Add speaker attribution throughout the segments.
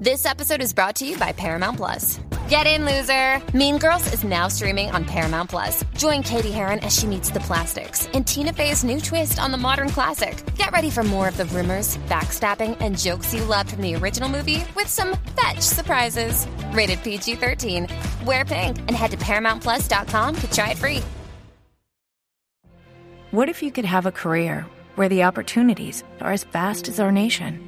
Speaker 1: This episode is brought to you by Paramount Plus. Get in, loser! Mean Girls is now streaming on Paramount Plus. Join Katie Heron as she meets the plastics in Tina Fey's new twist on the modern classic. Get ready for more of the rumors, backstabbing, and jokes you loved from the original movie with some fetch surprises. Rated PG 13. Wear pink and head to ParamountPlus.com to try it free.
Speaker 2: What if you could have a career where the opportunities are as vast as our nation,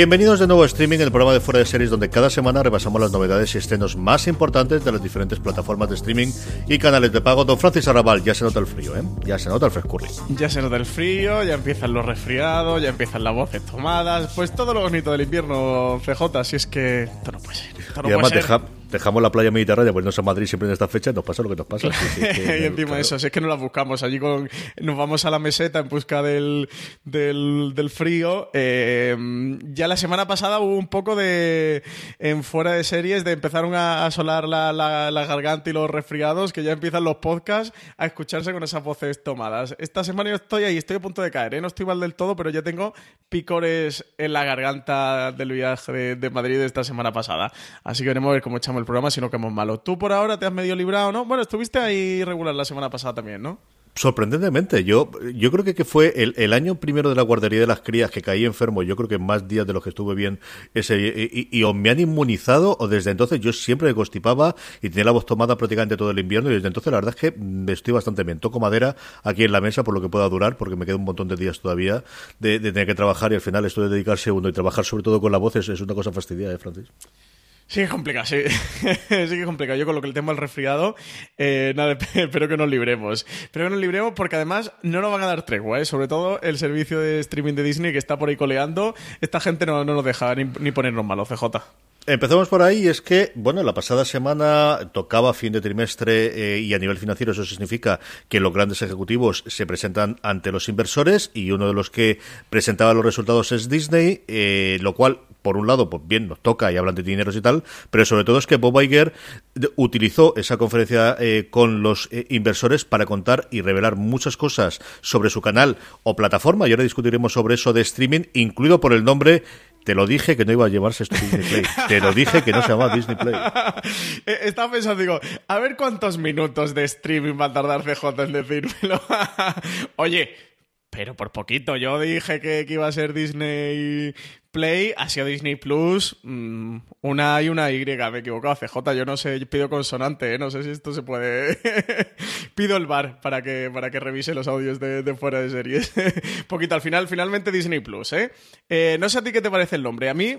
Speaker 3: Bienvenidos de nuevo a Streaming, el programa de Fuera de Series, donde cada semana repasamos las novedades y estrenos más importantes de las diferentes plataformas de streaming y canales de pago. Don Francis Arrabal, ya se nota el frío, ¿eh? Ya se nota el frescurri.
Speaker 4: Ya se nota el frío, ya empiezan los resfriados, ya empiezan las voces tomadas. Pues todo lo bonito del invierno, CJ, si es que esto no puede ser. Esto no
Speaker 3: y además
Speaker 4: puede ser.
Speaker 3: deja- dejamos la playa mediterránea, pues no a Madrid siempre en esta fecha, nos pasa lo que nos pasa. Sí, sí, sí,
Speaker 4: y encima
Speaker 3: claro.
Speaker 4: eso, si es que no las buscamos allí con nos vamos a la meseta en busca del, del, del frío Eh, ya la semana pasada hubo un poco de en fuera de series de empezaron a, a solar la, la- la garganta y los resfriados que ya empiezan los podcasts a escucharse con esas voces tomadas esta semana yo estoy ahí, estoy a punto de caer ¿eh? no estoy mal del todo, pero ya tengo picores en la garganta del viaje de, de Madrid de esta semana pasada así que veremos a ver cómo echamos el programa si no quedamos malos tú por ahora te has medio librado, ¿no? bueno, estuviste ahí regular la semana pasada también, ¿no?
Speaker 3: Sorprendentemente, yo, yo creo que, que fue el, el año primero de la guardería de las crías que caí enfermo, yo creo que más días de los que estuve bien ese y, y- o me han inmunizado o desde entonces yo siempre me constipaba y tenía la voz tomada prácticamente todo el invierno y desde entonces la verdad es que mm, estoy bastante bien. Toco madera aquí en la mesa por lo que pueda durar porque me queda un montón de días todavía de, de tener que trabajar y al final esto de dedicarse uno y trabajar sobre todo con la voz es, es una cosa fastidiada, ¿eh, Francis?
Speaker 4: Sí, es complicado, sí. sí que es complicado. Yo con lo que el tema del resfriado, eh, nada, espero que nos libremos. Espero que nos libremos porque además no nos van a dar tregua, ¿eh? Sobre todo el servicio de streaming de Disney que está por ahí coleando. Esta gente no, no nos deja ni ponernos malos, CJ.
Speaker 3: Empezamos por ahí es que, bueno, la pasada semana tocaba fin de trimestre eh, y a nivel financiero eso significa que los grandes ejecutivos se presentan ante los inversores y uno de los que presentaba los resultados es Disney, eh, lo cual, por un lado, pues bien, nos toca y hablan de dineros y tal, pero sobre todo es que Bob Iger utilizó esa conferencia eh, con los inversores para contar y revelar muchas cosas sobre su canal o plataforma y ahora discutiremos sobre eso de streaming, incluido por el nombre te lo dije que no iba a llevarse esto Disney Play. Te lo dije que no se llamaba Disney Play.
Speaker 4: Eh, Estaba pensando, digo, a ver cuántos minutos de streaming va a tardar CJ en decírmelo. Oye, pero por poquito. Yo dije que, iba a ser Disney Play, ha sido Disney Plus, mm, una y una Y. Me he equivocado, CJ. Yo no sé, pido consonante, ¿eh? no sé si esto se puede. pido el bar para que, para que revise los audios de, de fuera de series. poquito al final, finalmente Disney Plus, ¿eh? ¿eh? No sé a ti qué te parece el nombre. A mí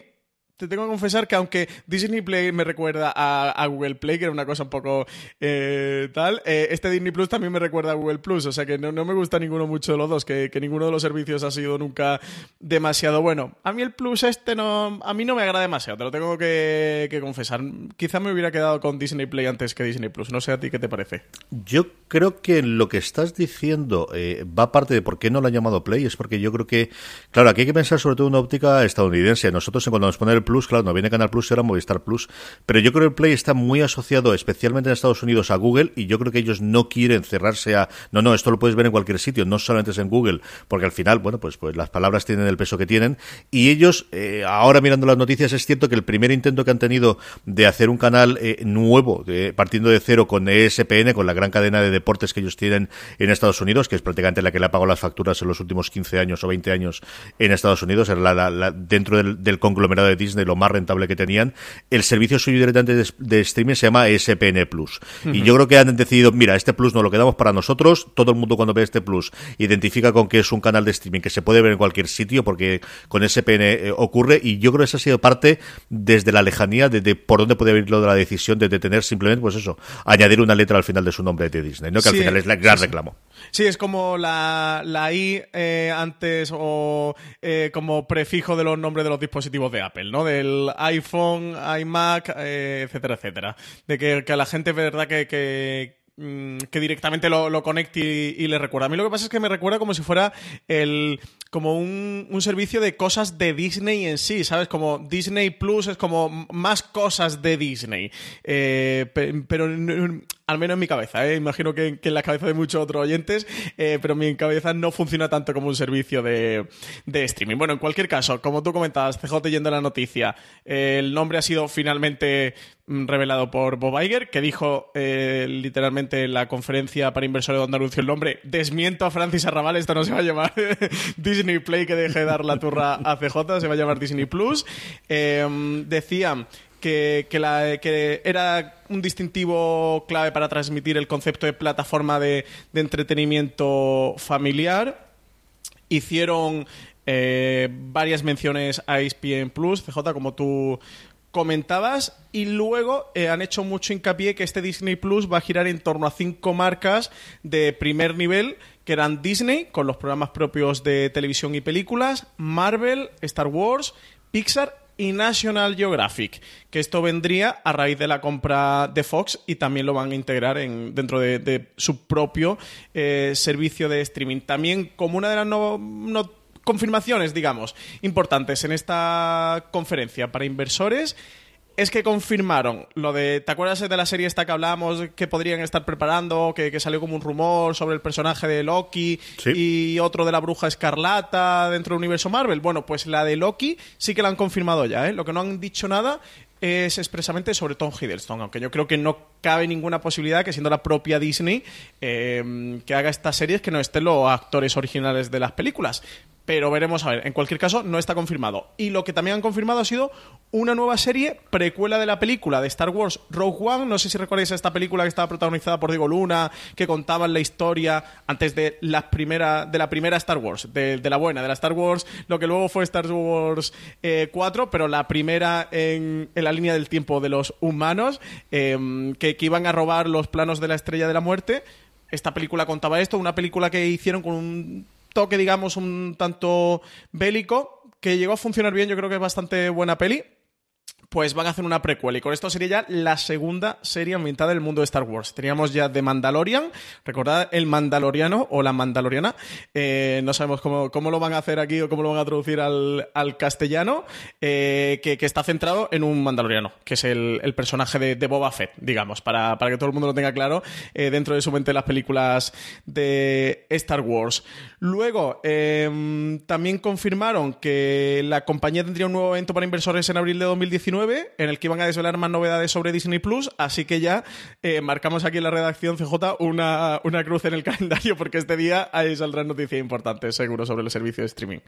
Speaker 4: te tengo que confesar que aunque Disney Play me recuerda a, Google Play, que era una cosa un poco eh, tal, eh, este Disney Plus también me recuerda a Google Plus, o sea que no, me gusta ninguno mucho de los dos, que, ninguno de los servicios ha sido nunca demasiado bueno. A mí el Plus este no, a mí no me agrada demasiado, te lo tengo que, confesar. Quizá me hubiera quedado con Disney Play antes que Disney Plus, no sé a ti qué te parece.
Speaker 3: Yo creo que lo que estás diciendo eh, va parte de por qué no lo han llamado Play, es porque yo creo que, claro, aquí hay que pensar sobre todo en una óptica estadounidense. Nosotros cuando nos ponen el Plus, claro, no viene Canal Plus ahora Movistar Plus, pero yo creo que el Play está muy asociado, especialmente en Estados Unidos, a Google y yo creo que ellos no quieren cerrarse a, no, no, esto lo puedes ver en cualquier sitio, no solamente es en Google, porque al final, bueno, pues, pues las palabras tienen el peso que tienen. Y ellos, eh, ahora mirando las noticias, es cierto que el primer intento que han tenido de hacer un canal eh, nuevo, de- partiendo de cero con ESPN, con la gran cadena de deportes que ellos tienen en Estados Unidos, que es prácticamente la que le ha pagado las facturas en los últimos 15 años o 20 años en Estados Unidos, era la, dentro del conglomerado de Disney Lo más rentable que tenían, el servicio suyo directamente de, streaming se llama SPN Plus. Y yo creo que han decidido, mira, este Plus no lo quedamos para nosotros, todo el mundo cuando ve este Plus identifica con que es un canal de streaming que se puede ver en cualquier sitio porque con SPN eh, ocurre y yo creo que esa ha sido parte desde la lejanía de, por dónde puede venir lo de la decisión de, tener simplemente, pues eso, añadir una letra al final de su nombre de Disney, ¿no? que al final es el gran reclamo.
Speaker 4: Sí, es como la, la I eh, antes o eh, como prefijo de los nombres de los dispositivos de Apple, ¿no? Del iPhone, iMac, eh, etcétera, etcétera. De que, a la gente verdad que, que mm, directamente lo, conecte y, le recuerda. A mí lo que pasa es que me recuerda como si fuera el como un, un, servicio de cosas de Disney en sí, ¿sabes? Como Disney Plus es como más cosas de Disney. pero al menos en mi cabeza, ¿eh? imagino que, en la cabeza de muchos otros oyentes, eh, pero mi cabeza no funciona tanto como un servicio de, streaming. Bueno, en cualquier caso, como tú comentabas, CJ yendo la noticia, eh, el nombre ha sido finalmente mm, revelado por Bob Iger, que dijo literalmente en la conferencia para inversores donde anunció el nombre, desmiento a Francis Arrabal, esto no se va a llamar Disney Play, que deje de dar la turra a CJ, se va a llamar Disney Plus. decía que, que era un distintivo clave para transmitir el concepto de plataforma de, entretenimiento familiar. Hicieron eh, varias menciones a ESPN Plus, CJ, como tú comentabas, y luego eh, han hecho mucho hincapié que este Disney Plus va a girar en torno a cinco marcas de primer nivel, que eran Disney, con los programas propios de televisión y películas, Marvel, Star Wars, Pixar y National Geographic, que esto vendría a raíz de la compra de Fox y también lo van a integrar en, dentro de, su propio eh, servicio de streaming. También como una de las no, confirmaciones, digamos, importantes en esta conferencia para inversores es que confirmaron lo de. ¿Te acuerdas de la serie esta que hablábamos que podrían estar preparando? Que, salió como un rumor sobre el personaje de Loki y otro de la bruja escarlata dentro del universo Marvel. Bueno, pues la de Loki sí que la han confirmado ya, ¿eh? Lo que no han dicho nada es expresamente sobre Tom Hiddleston, aunque yo creo que no cabe ninguna posibilidad que siendo la propia Disney eh, que haga estas series que no estén los actores originales de las películas pero veremos a ver. En cualquier caso, no está confirmado. Y lo que también han confirmado ha sido una nueva serie precuela de la película de Star Wars Rogue One. No sé si recordáis esta película que estaba protagonizada por Diego Luna, que contaban la historia antes de la primera, de la primera Star Wars, de, la buena, de la Star Wars, lo que luego fue Star Wars 4, eh, pero la primera en, la línea del tiempo de los humanos, em, que, que iban a robar los planos de la Estrella de la Muerte. Esta película contaba esto, una película que hicieron con un toque, digamos, un tanto bélico, que llegó a funcionar bien, yo creo que es bastante buena peli pues van a hacer una precuela. Y con esto sería ya la segunda serie ambientada en el mundo de Star Wars. Teníamos ya The Mandalorian, recordad el Mandaloriano o la Mandaloriana. Eh, no sabemos cómo, cómo, lo van a hacer aquí o cómo lo van a traducir al, castellano, eh, que, está centrado en un Mandaloriano, que es el, personaje de, Boba Fett, digamos, para, para, que todo el mundo lo tenga claro eh, dentro de su mente las películas de Star Wars. Luego, em, también confirmaron que la compañía tendría un nuevo evento para inversores en abril de 2019 en el que iban a desvelar más novedades sobre Disney Plus, así que ya eh, marcamos aquí en la redacción CJ una, una cruz en el calendario porque este día ahí saldrán noticias importantes seguro sobre el servicio de streaming.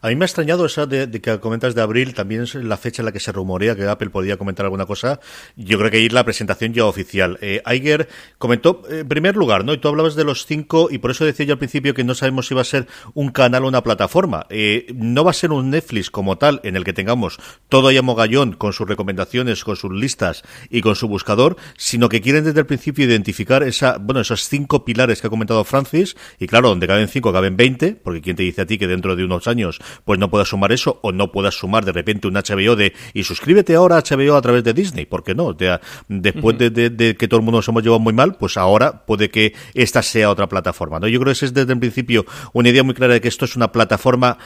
Speaker 3: A mí me ha extrañado esa de, que comentas de abril, también es la fecha en la que se rumorea que Apple podía comentar alguna cosa. Yo creo que ir la presentación ya oficial. Eh, Iger comentó, en primer lugar, ¿no? Y tú hablabas de los cinco, y por eso decía yo al principio que no sabemos si va a ser un canal o una plataforma. Eh, no va a ser un Netflix como tal, en el que tengamos todo ahí a mogallón, con sus recomendaciones, con sus listas y con su buscador, sino que quieren desde el principio identificar esa, bueno, esos cinco pilares que ha comentado Francis, y claro, donde caben cinco, caben veinte, porque quién te dice a ti que dentro de unos años pues no puedas sumar eso o no puedas sumar de repente un HBO de y suscríbete ahora a HBO a través de Disney, ¿por qué no? después de, que todo el mundo nos hemos llevado muy mal, pues ahora puede que esta sea otra plataforma, ¿no? Yo creo que esa es desde el principio una idea muy clara de que esto es una plataforma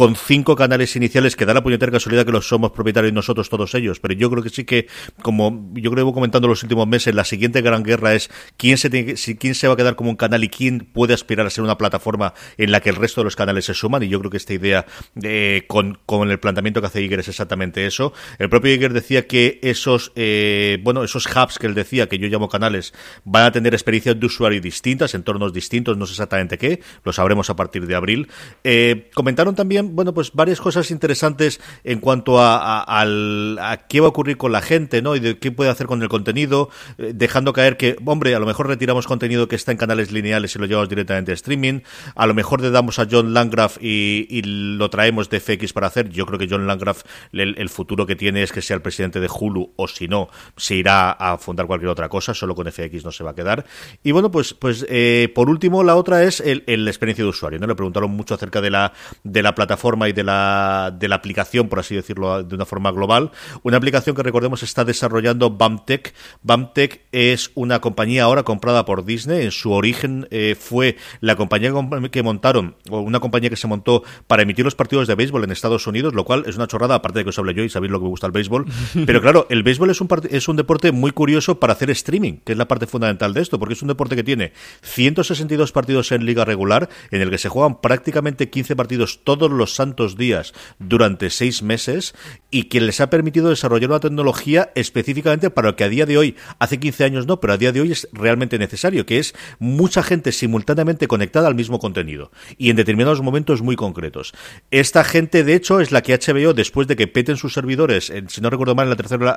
Speaker 3: con cinco canales iniciales que da la puñetera casualidad que los somos propietarios nosotros todos ellos, pero yo creo que sí que, como yo creo que comentando los últimos meses, la siguiente gran guerra es quién se, tiene, quién se va a quedar como un canal y quién puede aspirar a ser una plataforma en la que el resto de los canales se suman, y yo creo que esta idea eh, con, con, el planteamiento que hace Iger es exactamente eso. El propio Iger decía que esos, eh, bueno, esos hubs que él decía, que yo llamo canales, van a tener experiencias de usuario distintas, entornos distintos, no sé exactamente qué, lo sabremos a partir de abril. Eh, comentaron también bueno, pues varias cosas interesantes en cuanto a, a, qué va a ocurrir con la gente, ¿no? Y de qué puede hacer con el contenido, eh, dejando caer que, hombre, a lo mejor retiramos contenido que está en canales lineales y lo llevamos directamente a streaming, a lo mejor le damos a John Landgraf y, lo traemos de FX para hacer. Yo creo que John Landgraf, el, futuro que tiene es que sea el presidente de Hulu, o si no, se irá a fundar cualquier otra cosa, solo con FX no se va a quedar. Y bueno, pues, pues eh, por último, la otra es el, la experiencia de usuario, ¿no? Le preguntaron mucho acerca de la, de la plataforma y de la, de la aplicación, por así decirlo, de una forma global. Una aplicación que recordemos está desarrollando BAMTech. BAMTech es una compañía ahora comprada por Disney. En su origen eh, fue la compañía que montaron, o una compañía que se montó para emitir los partidos de béisbol en Estados Unidos, lo cual es una chorrada, aparte de que os hable yo y sabéis lo que me gusta el béisbol. Pero claro, el béisbol es un, es un deporte muy curioso para hacer streaming, que es la parte fundamental de esto, porque es un deporte que tiene 162 partidos en liga regular, en el que se juegan prácticamente 15 partidos todos los santos días durante seis meses y que les ha permitido desarrollar una tecnología específicamente para lo que a día de hoy, hace 15 años no, pero a día de hoy es realmente necesario, que es mucha gente simultáneamente conectada al mismo contenido y en determinados momentos muy concretos. Esta gente, de hecho, es la que HBO, después de que peten sus servidores, si no recuerdo mal, en la tercera,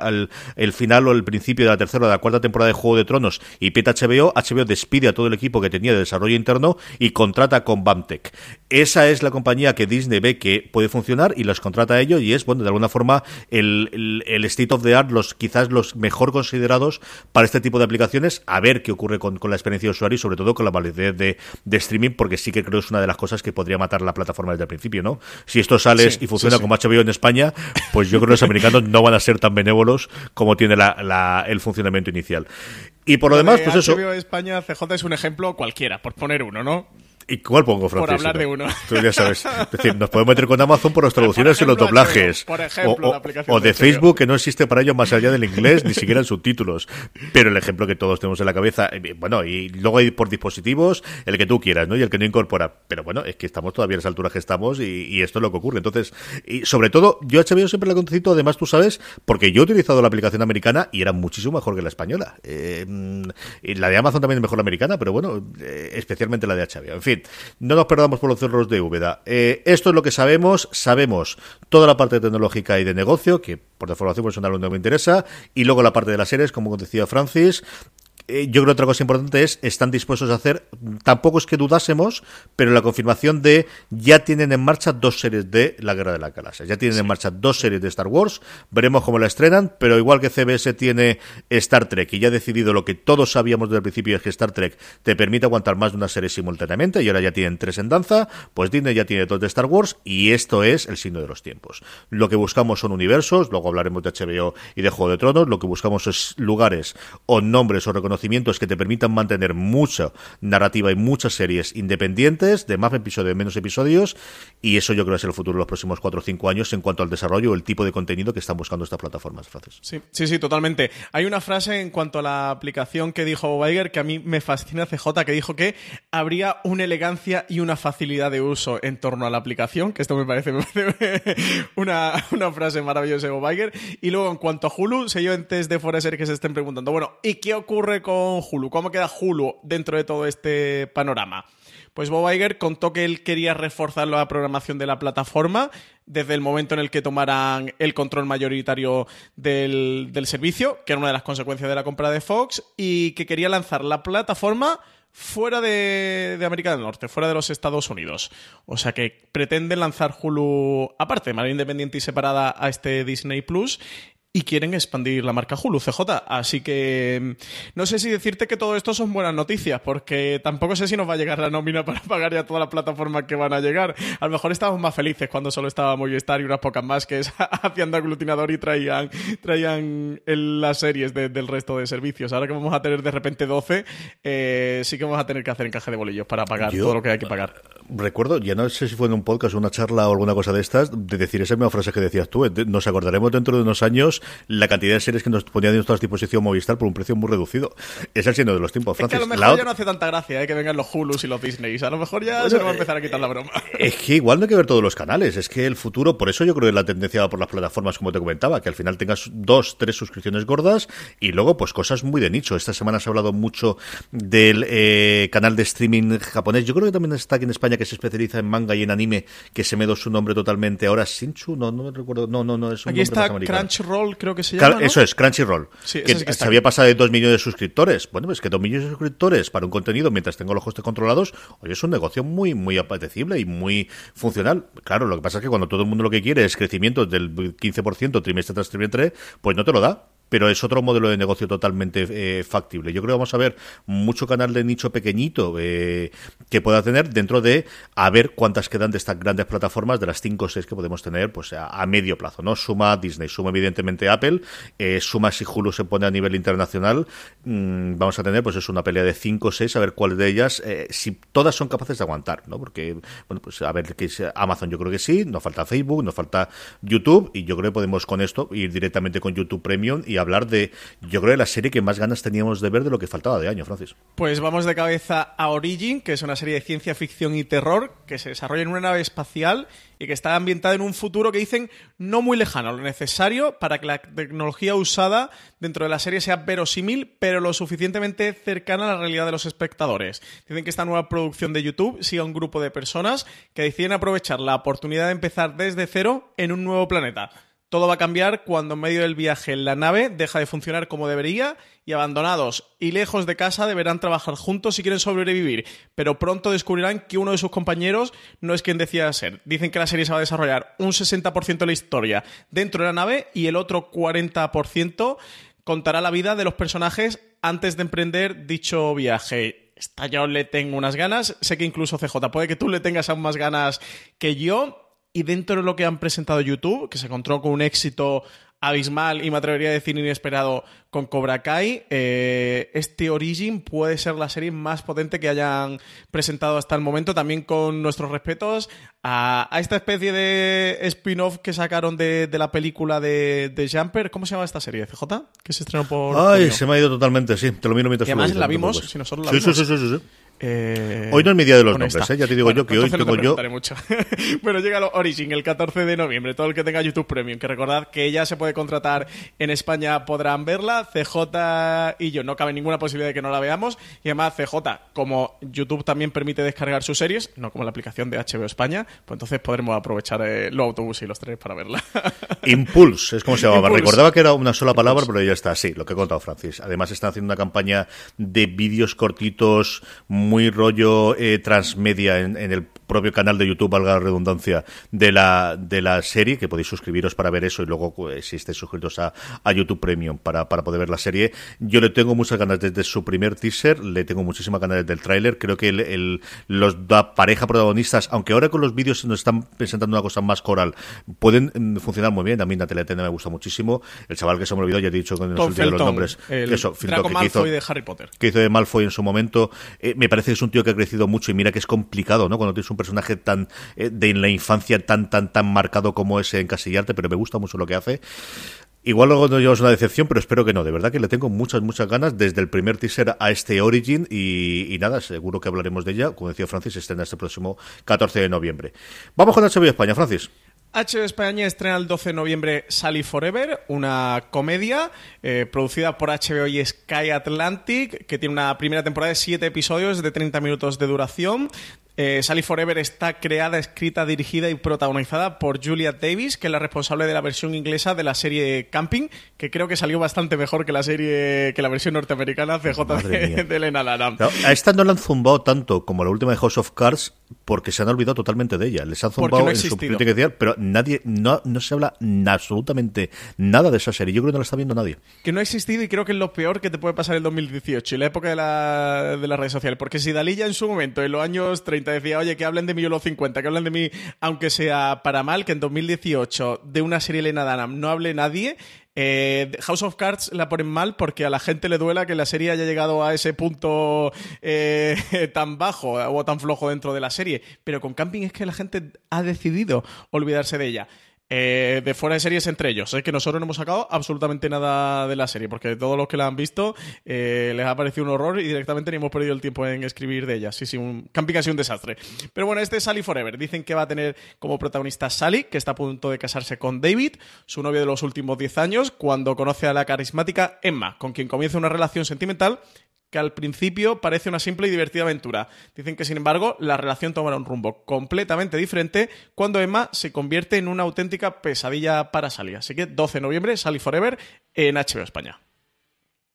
Speaker 3: el final o el principio de la tercera o de la cuarta temporada de Juego de Tronos y peta HBO, HBO despide a todo el equipo que tenía de desarrollo interno y contrata con BAMTech. Esa es la compañía que Disney ve que puede funcionar y los contrata a ello y es, bueno, de alguna forma el, el, state of the art, los quizás los mejor considerados para este tipo de aplicaciones, a ver qué ocurre con, la experiencia de usuario y sobre todo con la validez de, streaming, porque sí que creo que es una de las cosas que podría matar la plataforma desde el principio, ¿no? Si esto sale y funciona como HBO en España, pues yo creo que los americanos no van a ser tan benévolos como tiene la, el funcionamiento inicial. Y por lo, demás, pues eso.
Speaker 4: HBO España CJ es un ejemplo cualquiera, por poner uno, ¿no?
Speaker 3: ¿Y cuál pongo, Francisco?
Speaker 4: Por hablar de uno.
Speaker 3: Tú ya sabes. Es decir, nos podemos meter con Amazon por las traducciones y los doblajes.
Speaker 4: Por ejemplo,
Speaker 3: o, o de, Facebook, que no existe para ello más allá del inglés, ni siquiera en subtítulos. Pero el ejemplo que todos tenemos en la cabeza, eh, bueno, y luego hay por dispositivos, el que tú quieras, ¿no? Y el que no incorpora. Pero bueno, es que estamos todavía a las alturas que estamos y, esto es lo que ocurre. Entonces, y sobre todo, yo HBO siempre la contacto, además tú sabes, porque yo he utilizado la aplicación americana y era muchísimo mejor que la española. Eh, y la de Amazon también es mejor la americana, pero bueno, eh, especialmente la de HBO. En fin, no nos perdamos por los cerros de Úbeda. Eh, esto es lo que sabemos. Sabemos toda la parte tecnológica y de negocio, que por deformación personal no me interesa, y luego la parte de las series, como decía Francis. Eh, yo creo que otra cosa importante es, están dispuestos a hacer, tampoco es que dudásemos, pero la confirmación de ya tienen en marcha dos series de La Guerra de la Galaxia, ya tienen en marcha dos series de Star Wars, veremos cómo la estrenan, pero igual que CBS tiene Star Trek y ya ha decidido lo que todos sabíamos desde el principio es que Star Trek te permite aguantar más de una serie simultáneamente y ahora ya tienen tres en danza, pues Disney ya tiene dos de Star Wars y esto es el signo de los tiempos. Lo que buscamos son universos, luego hablaremos de HBO y de Juego de Tronos, lo que buscamos es lugares o nombres o reconocimientos conocimientos que te permitan mantener mucha narrativa y muchas series independientes, de más episodios, menos episodios, y eso yo creo que es el futuro de los próximos 4 o 5 años en cuanto al desarrollo o el tipo de contenido que están buscando estas plataformas, Francis.
Speaker 4: Sí, sí, sí, totalmente. Hay una frase en cuanto a la aplicación que dijo Bob Iger que a mí me fascina CJ, que dijo que habría una elegancia y una facilidad de uso en torno a la aplicación, que esto me parece, una, una, frase maravillosa de Bob Iger. Y luego, en cuanto a Hulu, sé yo en test de Foreser que se estén preguntando, bueno, ¿y qué ocurre con Hulu? ¿Cómo queda Hulu dentro de todo este panorama? Pues Bob Iger contó que él quería reforzar la programación de la plataforma desde el momento en el que tomaran el control mayoritario del, servicio, que era una de las consecuencias de la compra de Fox, y que quería lanzar la plataforma fuera de, de, América del Norte, fuera de los Estados Unidos. O sea que pretenden lanzar Hulu aparte, de manera independiente y separada a este Disney Plus y quieren expandir la marca Hulu CJ. Así que mm, no sé si decirte que todo esto son buenas noticias, porque tampoco sé si nos va a llegar la nómina para pagar ya todas las plataformas que van a llegar. A lo mejor estábamos más felices cuando solo estaba Movistar y unas pocas más que hacían de aglutinador y traían, traían las series del resto de servicios. Ahora que vamos a tener de repente 12, eh, sí que vamos a tener que hacer encaje de bolillos para pagar todo lo que hay que pagar.
Speaker 3: Recuerdo, ya no sé si fue en un podcast o una charla o alguna cosa de estas, de decir esa misma frase que decías tú. Nos acordaremos dentro de unos años la cantidad de series que nos ponían a nuestra disposición Movistar por un precio muy reducido. Es el signo de los tiempos, Francis.
Speaker 4: Es que a lo mejor ya no hace tanta gracia eh, que vengan los Hulus y los Disneys. A lo mejor ya se nos va a empezar a quitar la broma.
Speaker 3: Es que igual no hay que ver todos los canales. Es que el futuro, por eso yo creo que la tendencia va por las plataformas, como te comentaba, que al final tengas dos, tres suscripciones gordas y luego pues cosas muy de nicho. Esta semana se ha hablado mucho del eh, canal de streaming japonés. Yo creo que también está aquí en España que se especializa en manga y en anime, que se me dio su nombre totalmente ahora, Sinchu, no, no me recuerdo, no, no, no, es un
Speaker 4: Aquí
Speaker 3: nombre
Speaker 4: está
Speaker 3: americano.
Speaker 4: Crunchyroll, creo que se llama. ¿no?
Speaker 3: Eso es, Crunchyroll.
Speaker 4: Sí,
Speaker 3: que
Speaker 4: sí
Speaker 3: se había pasado de 2 millones de suscriptores. Bueno, pues que 2 millones de suscriptores para un contenido mientras tengo los hostes controlados, oye, es un negocio muy, muy apetecible y muy funcional. Claro, lo que pasa es que cuando todo el mundo lo que quiere es crecimiento del 15% trimestre tras trimestre, pues no te lo da pero es otro modelo de negocio totalmente eh, factible. Yo creo que vamos a ver mucho canal de nicho pequeñito eh, que pueda tener dentro de a ver cuántas quedan de estas grandes plataformas, de las 5 o 6 que podemos tener pues a, a medio plazo. no Suma Disney, suma evidentemente Apple, eh, suma si Hulu se pone a nivel internacional, mm, vamos a tener pues es una pelea de 5 o 6, a ver cuál de ellas, eh, si todas son capaces de aguantar, ¿no? Porque, bueno, pues a ver qué es Amazon yo creo que sí, nos falta Facebook, nos falta YouTube y yo creo que podemos con esto ir directamente con YouTube Premium y hablar de, yo creo, de la serie que más ganas teníamos de ver de lo que faltaba de año, Francis.
Speaker 4: Pues vamos de cabeza a Origin, que es una serie de ciencia ficción y terror que se desarrolla en una nave espacial y que está ambientada en un futuro que dicen no muy lejano, lo necesario para que la tecnología usada dentro de la serie sea verosímil, pero lo suficientemente cercana a la realidad de los espectadores. Dicen que esta nueva producción de YouTube sigue a un grupo de personas que deciden aprovechar la oportunidad de empezar desde cero en un nuevo planeta. Todo va a cambiar cuando en medio del viaje la nave deja de funcionar como debería y abandonados y lejos de casa deberán trabajar juntos si quieren sobrevivir, pero pronto descubrirán que uno de sus compañeros no es quien decía ser. Dicen que la serie se va a desarrollar un 60% de la historia dentro de la nave y el otro 40% contará la vida de los personajes antes de emprender dicho viaje. Esta yo le tengo unas ganas, sé que incluso CJ, puede que tú le tengas aún más ganas que yo, y dentro de lo que han presentado YouTube, que se encontró con un éxito abismal y me atrevería a decir inesperado con Cobra Kai, eh, este Origin puede ser la serie más potente que hayan presentado hasta el momento, también con nuestros respetos a, a esta especie de spin-off que sacaron de, de la película de, de, Jumper. ¿Cómo se llama esta serie, CJ? Que se estrenó por...
Speaker 3: Ay, se me ha ido totalmente, sí, te lo miro mientras
Speaker 4: Y además la vimos, si nosotros la
Speaker 3: sí,
Speaker 4: vimos.
Speaker 3: Sí, sí, sí, sí. sí.
Speaker 4: Eh,
Speaker 3: hoy no es mi día de los nombres, ¿eh? ya te digo
Speaker 4: bueno,
Speaker 3: yo que hoy tengo
Speaker 4: no
Speaker 3: yo.
Speaker 4: Mucho. bueno, llega el Origin el 14 de noviembre. Todo el que tenga YouTube Premium, que recordad que ya se puede contratar en España, podrán verla. CJ y yo, no cabe ninguna posibilidad de que no la veamos. Y además, CJ, como YouTube también permite descargar sus series, no como la aplicación de HBO España, pues entonces podremos aprovechar eh, los autobuses y los trenes para verla.
Speaker 3: Impulse es como se llamaba.
Speaker 4: Impulse.
Speaker 3: Recordaba que era una sola palabra, Impulse. pero ya está, sí, lo que he contado Francis. Además, están haciendo una campaña de vídeos cortitos, muy rollo eh, transmedia en, en, el propio canal de YouTube, valga la redundancia, de la, de la serie, que podéis suscribiros para ver eso y luego, pues, si estáis suscritos a, a YouTube Premium para, para poder ver la serie. Yo le tengo muchas ganas desde su primer teaser, le tengo muchísimas ganas desde el tráiler. Creo que el, el, los da pareja protagonistas, aunque ahora con los vídeos nos están presentando una cosa más coral, pueden mm, funcionar muy bien. A mí Natalia Tena me gusta muchísimo. El chaval que se me olvidó, ya he dicho con los
Speaker 4: Felton,
Speaker 3: nombres.
Speaker 4: El
Speaker 3: eso,
Speaker 4: Draco
Speaker 3: que
Speaker 4: Malfoy
Speaker 3: hizo,
Speaker 4: de Harry Potter.
Speaker 3: que hizo de Malfoy en su momento. Eh, me parece que es un tío que ha crecido mucho y mira que es complicado, ¿no? Cuando tienes un personaje tan eh, de en la infancia tan tan tan marcado como ese encasillarte, pero me gusta mucho lo que hace. Igual luego nos llevamos una decepción, pero espero que no. De verdad que le tengo muchas, muchas ganas desde el primer teaser a este Origin y, y nada, seguro que hablaremos de ella. Como decía Francis, estrena este próximo 14 de noviembre. Vamos con HBO España, Francis.
Speaker 4: HBO España estrena el 12 de noviembre Sally Forever, una comedia eh, producida por HBO y Sky Atlantic, que tiene una primera temporada de 7 episodios de 30 minutos de duración. Eh, Sally Forever está creada, escrita, dirigida y protagonizada por Julia Davis, que es la responsable de la versión inglesa de la serie Camping, que creo que salió bastante mejor que la serie que la versión norteamericana CJ de, de, Elena.
Speaker 3: No, a esta no la han zumbado tanto como la última de House of Cards porque se han olvidado totalmente de ella. Les han zumbado
Speaker 4: no
Speaker 3: en su crítica inicial, pero nadie, no, no se habla absolutamente nada de esa serie. Yo creo que no la está viendo nadie.
Speaker 4: Que no ha existido y creo que es lo peor que te puede pasar en el 2018 y la época de, la, de las redes sociales. Porque si Dalilla en su momento, en los años 30, decía, oye, que hablen de mí yo los 50, que hablen de mí, aunque sea para mal, que en 2018 de una serie Elena Dunham no hable nadie, eh, House of Cards la ponen mal porque a la gente le duela que la serie haya llegado a ese punto eh, tan bajo o tan flojo dentro de la serie. Pero con Camping es que la gente ha decidido olvidarse de ella. Eh, de fuera de series entre ellos. Es que nosotros no hemos sacado absolutamente nada de la serie, porque todos los que la han visto eh, les ha parecido un horror y directamente ni hemos perdido el tiempo en escribir de ella. Sí, sí, un camping ha sido un desastre. Pero bueno, este es Sally Forever. Dicen que va a tener como protagonista Sally, que está a punto de casarse con David, su novio de los últimos 10 años, cuando conoce a la carismática Emma, con quien comienza una relación sentimental que al principio parece una simple y divertida aventura. Dicen que, sin embargo, la relación tomará un rumbo completamente diferente cuando Emma se convierte en una auténtica pesadilla para Sally. Así que 12 de noviembre, Sally Forever en HBO España.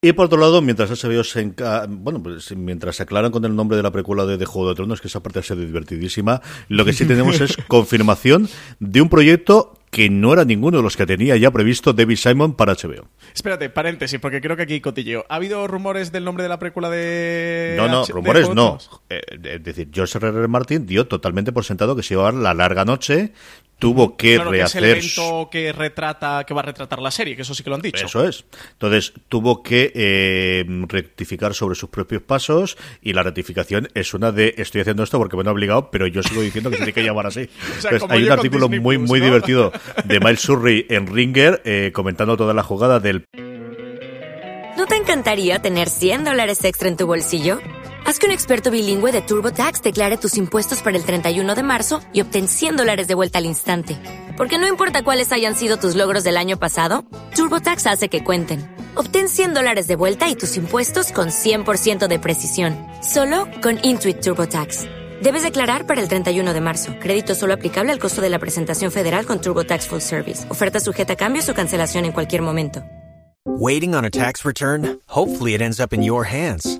Speaker 3: Y por otro lado, mientras HBO se bueno, pues mientras se aclaran con el nombre de la precuela de, Juego de Tronos, que esa parte ha sido divertidísima, lo que sí tenemos es confirmación de un proyecto que no era ninguno de los que tenía ya previsto David Simon para HBO.
Speaker 4: Espérate, paréntesis, porque creo que aquí cotilleo. ¿Ha habido rumores del nombre de la precuela de.?
Speaker 3: No, no, rumores no. Eh, es decir, George R. R. Martin dio totalmente por sentado que se iba a dar la larga noche tuvo que rehacer.
Speaker 4: Que es el evento que retrata, que va a retratar la serie, que eso sí que lo han dicho.
Speaker 3: Eso es. Entonces tuvo que eh, rectificar sobre sus propios pasos y la rectificación es una de estoy haciendo esto porque me han obligado, pero yo sigo diciendo que se tiene que llamar así. hay un artículo muy muy divertido de Miles Surrey en Ringer eh, comentando toda la jugada del.
Speaker 5: ¿No te encantaría tener 100 dólares extra en tu bolsillo? Haz que un experto bilingüe de TurboTax declare tus impuestos para el 31 de marzo y obtén 100 dólares de vuelta al instante. Porque no importa cuáles hayan sido tus logros del año pasado, TurboTax hace que cuenten. Obtén 100 dólares de vuelta y tus impuestos con 100% de precisión. Solo con Intuit TurboTax. Debes declarar para el 31 de marzo. Crédito solo aplicable al costo de la presentación federal con TurboTax Full Service. Oferta sujeta a cambios o cancelación en cualquier momento.
Speaker 6: Waiting on a tax return? Hopefully it ends up in your hands.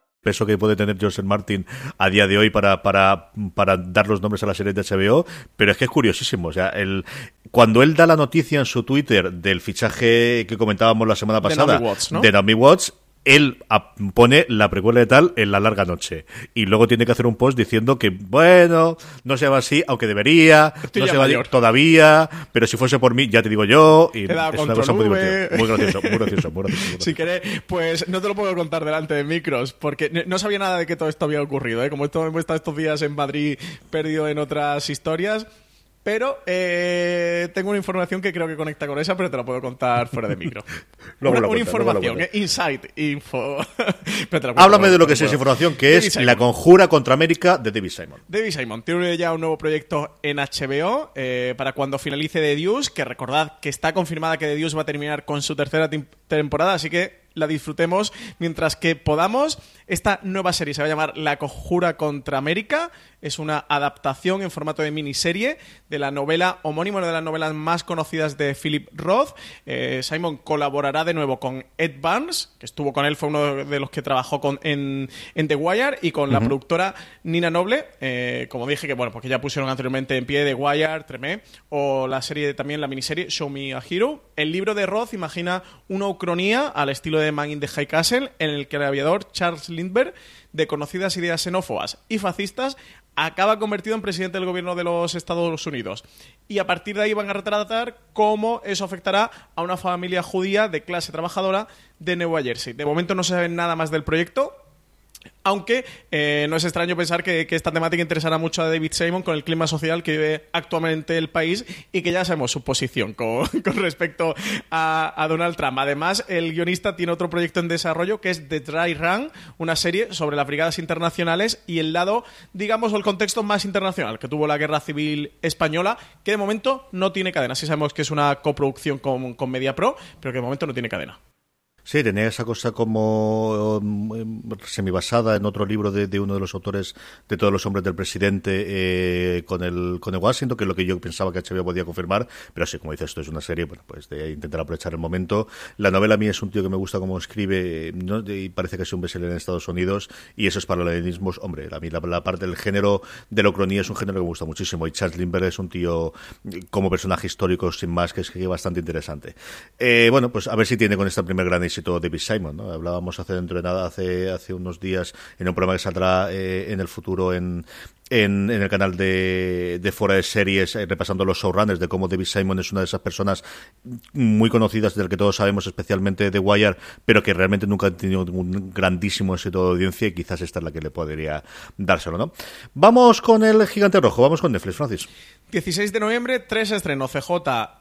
Speaker 3: Peso que puede tener Joseph Martin a día de hoy para, para, para dar los nombres a la serie de HBO, pero es que es curiosísimo. O sea, el, cuando él da la noticia en su Twitter del fichaje que comentábamos la semana pasada de Naomi Watts, él pone la precuela de tal en la larga noche. Y luego tiene que hacer un post diciendo que bueno no se va así aunque debería no se va todavía pero si fuese por mí ya te digo yo y es una cosa muy divertida. Muy gracioso muy gracioso, muy gracioso,
Speaker 4: si querés pues no te lo puedo contar delante de micros porque no sabía nada de que todo esto había ocurrido ¿eh? como esto, hemos estado estos días en Madrid perdido en otras historias pero eh, tengo una información que creo que conecta con esa, pero te la puedo contar fuera de micro. una, información, eh, insight, info.
Speaker 3: Háblame de lo que es esa información, que es La Conjura contra América de David Simon.
Speaker 4: David Simon tiene ya un nuevo proyecto en HBO eh, para cuando finalice The Deuce, que recordad que está confirmada que The Deuce va a terminar con su tercera temporada, así que la disfrutemos mientras que podamos. Esta nueva serie se va a llamar La Conjura contra América. Es una adaptación en formato de miniserie de la novela homónima, una de las novelas más conocidas de Philip Roth. Eh, Simon colaborará de nuevo con Ed Barnes, que estuvo con él, fue uno de los que trabajó con, en, The Wire, y con la productora Nina Noble, eh, como dije, que bueno, porque ya pusieron anteriormente en pie The Wire, Tremé, o la serie también, la miniserie Show Me a Hero. El libro de Roth imagina una ucronía al estilo de Man in the High Castle, en el que el aviador Charles Lindbergh, de conocidas ideas xenófobas y fascistas, acaba convertido en presidente del gobierno de los Estados Unidos. Y a partir de ahí van a retratar cómo eso afectará a una familia judía de clase trabajadora de Nueva Jersey. De momento no se sabe nada más del proyecto, aunque eh, no es extraño pensar que, esta temática interesará mucho a David Simon con el clima social que vive actualmente el país y que ya sabemos su posición con, respecto a, Donald Trump. Además, el guionista tiene otro proyecto en desarrollo que es The Dry Run, una serie sobre las brigadas internacionales y el lado, digamos, o el contexto más internacional que tuvo la Guerra Civil Española, que de momento no tiene cadena. Sí sabemos que es una coproducción con, con MediaPro, pero que de momento no tiene cadena.
Speaker 3: Sí, tenía esa cosa como um, semibasada en otro libro de, uno de los autores de todos los hombres del presidente eh, con el con el Washington, que es lo que yo pensaba que HBO podía confirmar, pero sí, como dices, esto es una serie, bueno, pues de intentar aprovechar el momento. La novela a mí es un tío que me gusta cómo escribe y parece que es un bestseller en Estados Unidos y esos paralelismos, hombre, a mí la, parte del género de la ucronía es un género que me gusta muchísimo y Charles Lindbergh es un tío como personaje histórico sin más que es bastante interesante. Eh, bueno, pues a ver si tiene con esta primer gran éxito David Simon. ¿no? Hablábamos hace dentro de nada, hace, hace unos días, en un programa que saldrá eh, en el futuro en, en, el canal de, de Fuera de Series, eh, repasando los showrunners, de cómo David Simon es una de esas personas muy conocidas, del que todos sabemos, especialmente de Wire, pero que realmente nunca ha tenido un grandísimo éxito de audiencia y quizás esta es la que le podría dárselo, ¿no? Vamos con el gigante rojo, vamos con Netflix, Francis.
Speaker 4: 16 de noviembre, tres estrenos CJ.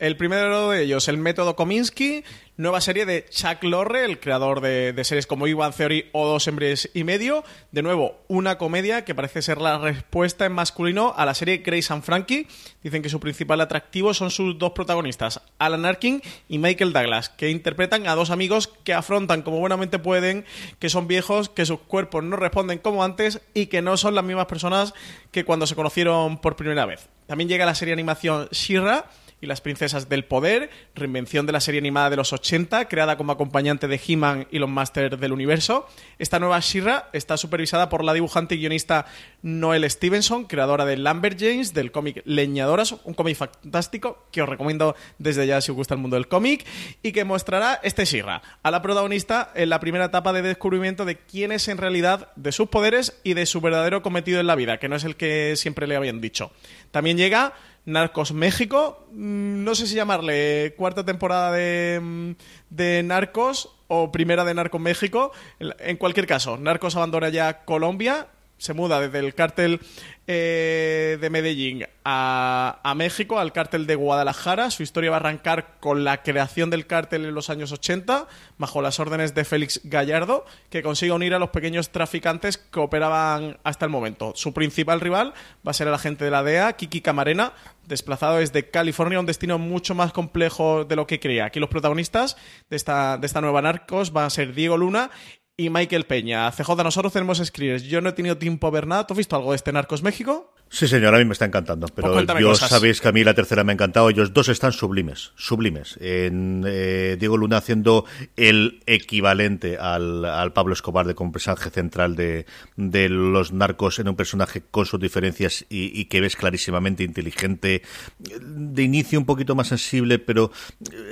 Speaker 4: El primero de ellos, El Método Kominsky, nueva serie de Chuck Lorre, el creador de, series como Iwan Theory o Dos Hombres y Medio. De nuevo, una comedia que parece ser la respuesta en masculino a la serie Grace and Frankie. Dicen que su principal atractivo son sus dos protagonistas, Alan Arkin y Michael Douglas, que interpretan a dos amigos que afrontan como buenamente pueden, que son viejos, que sus cuerpos no responden como antes y que no son las mismas personas que cuando se conocieron por primera vez. También llega la serie animación Shira y las Princesas del Poder, reinvención de la serie animada de los 80, creada como acompañante de He-Man y los Masters del Universo. Esta nueva Shira está supervisada por la dibujante y guionista Noel Stevenson, creadora de James, del cómic Leñadoras, un cómic fantástico que os recomiendo desde ya si os gusta el mundo del cómic, y que mostrará este Shira a la protagonista en la primera etapa de descubrimiento de quién es en realidad, de sus poderes y de su verdadero cometido en la vida, que no es el que siempre le habían dicho. También llega Narcos México, mm, no sé si llamarle cuarta temporada de, mm, de Narcos o primera de Narcos México. En cualquier caso, Narcos abandona ya Colombia, se muda desde el cártel eh, de Medellín a, México, al cártel de Guadalajara. Su historia va a arrancar con la creación del cártel en los años 80, bajo las órdenes de Félix Gallardo, que consigue unir a los pequeños traficantes que operaban hasta el momento. Su principal rival va a ser el agente de la DEA, Kiki Camarena, desplazado desde California a un destino mucho más complejo de lo que creía. Aquí los protagonistas de esta, de esta nueva Narcos van a ser Diego Luna y Michael Peña. CJ, nosotros tenemos screeners. Yo no he tenido tiempo a ver nada. ¿Tú has visto algo de este Narcos México?
Speaker 3: Sí, señor, a mí me está encantando. Pero pues yo sabéis que a mí la tercera me ha encantado. Ellos dos están sublimes, sublimes. En, eh, Diego Luna haciendo el equivalente al, Pablo Escobar de como personaje central de, los narcos en un personaje con sus diferencias y, que ves clarísimamente inteligente, de inicio un poquito más sensible, pero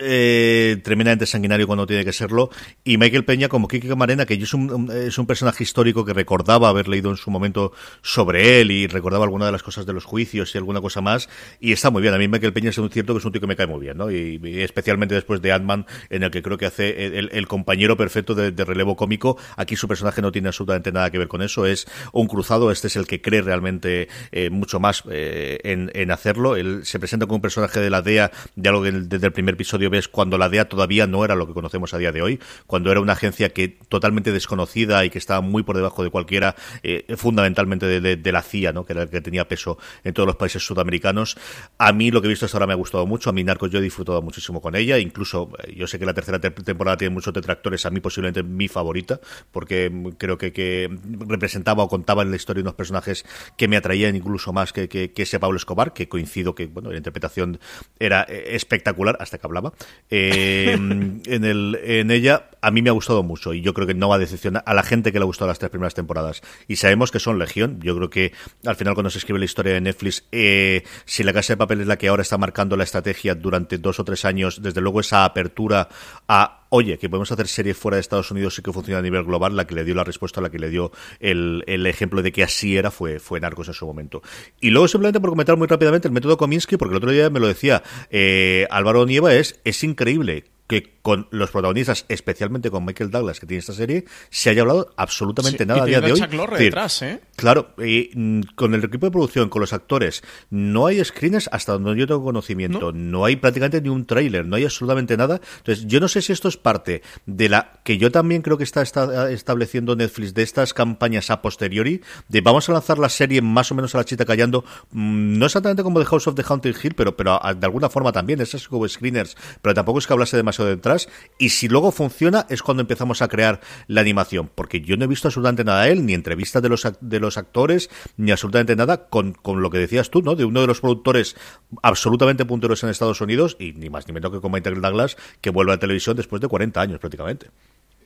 Speaker 3: eh, tremendamente sanguinario cuando tiene que serlo. Y Michael Peña como Kiki Camarena, que es un, es un personaje histórico que recordaba haber leído en su momento sobre él y recordaba alguna las cosas de los juicios y alguna cosa más, y está muy bien. A mí Michael Peña es un cierto que es un tío que me cae muy bien, ¿no? Y, especialmente después de Ant-Man, en el que creo que hace el, compañero perfecto de, relevo cómico. Aquí su personaje no tiene absolutamente nada que ver con eso, es un cruzado, este es el que cree realmente eh, mucho más eh, en, hacerlo. Él se presenta como un personaje de la DEA, de algo que desde el primer episodio ves cuando la DEA todavía no era lo que conocemos a día de hoy, cuando era una agencia que totalmente desconocida y que estaba muy por debajo de cualquiera, eh, fundamentalmente de, de, la CIA, ¿no? que era el que tenía peso en todos los países sudamericanos. A mí lo que he visto hasta ahora me ha gustado mucho. A mí Narcos yo he disfrutado muchísimo con ella. Incluso eh, yo sé que la tercera temporada tiene muchos detractores. A mí posiblemente mi favorita, porque creo que, que representaba o contaba en la historia unos personajes que me atraían incluso más que, que, ese Pablo Escobar, que coincido que bueno la interpretación era eh, espectacular hasta que hablaba. Eh, en, el, en ella a mí me ha gustado mucho y yo creo que no va a decepcionar a la gente que le ha gustado las tres primeras temporadas. Y sabemos que son legión. Yo creo que al final cuando se escribe la historia de Netflix, eh, si la Casa de Papel es la que ahora está marcando la estrategia durante dos o tres años, desde luego esa apertura a oye, que podemos hacer series fuera de Estados Unidos y que funciona a nivel global, la que le dio la respuesta, la que le dio el, ejemplo de que así era fue, fue Narcos en su momento. Y luego simplemente por comentar muy rápidamente el método Kominsky, porque el otro día me lo decía eh, Álvaro Nieva, es, es increíble que con los protagonistas, especialmente con Michael Douglas, que tiene esta serie, se haya hablado absolutamente nada a día de hoy.
Speaker 4: detrás, ¿eh?
Speaker 3: Claro, y mm, con el equipo de producción, con los actores, no hay screens hasta donde yo tengo conocimiento, no, hay prácticamente ni un tráiler, no hay absolutamente nada. Entonces, yo no sé si esto es parte de la que yo también creo que está, estableciendo Netflix de estas campañas a posteriori, de vamos a lanzar la serie más o menos a la chita callando, mm, no exactamente como The House of the Haunted Hill, pero, pero de alguna forma también, esas como screeners, pero tampoco es que hablase demasiado detrás. Y si luego funciona, es cuando empezamos a crear la animación. Porque yo no he visto absolutamente nada de él, ni entrevistas de los, de los actores, ni absolutamente nada con, con lo que decías tú, ¿no? De uno de los productores absolutamente punteros en Estados Unidos, y ni más ni menos que con Michael Douglas, que vuelve a la televisión después de 40 años prácticamente.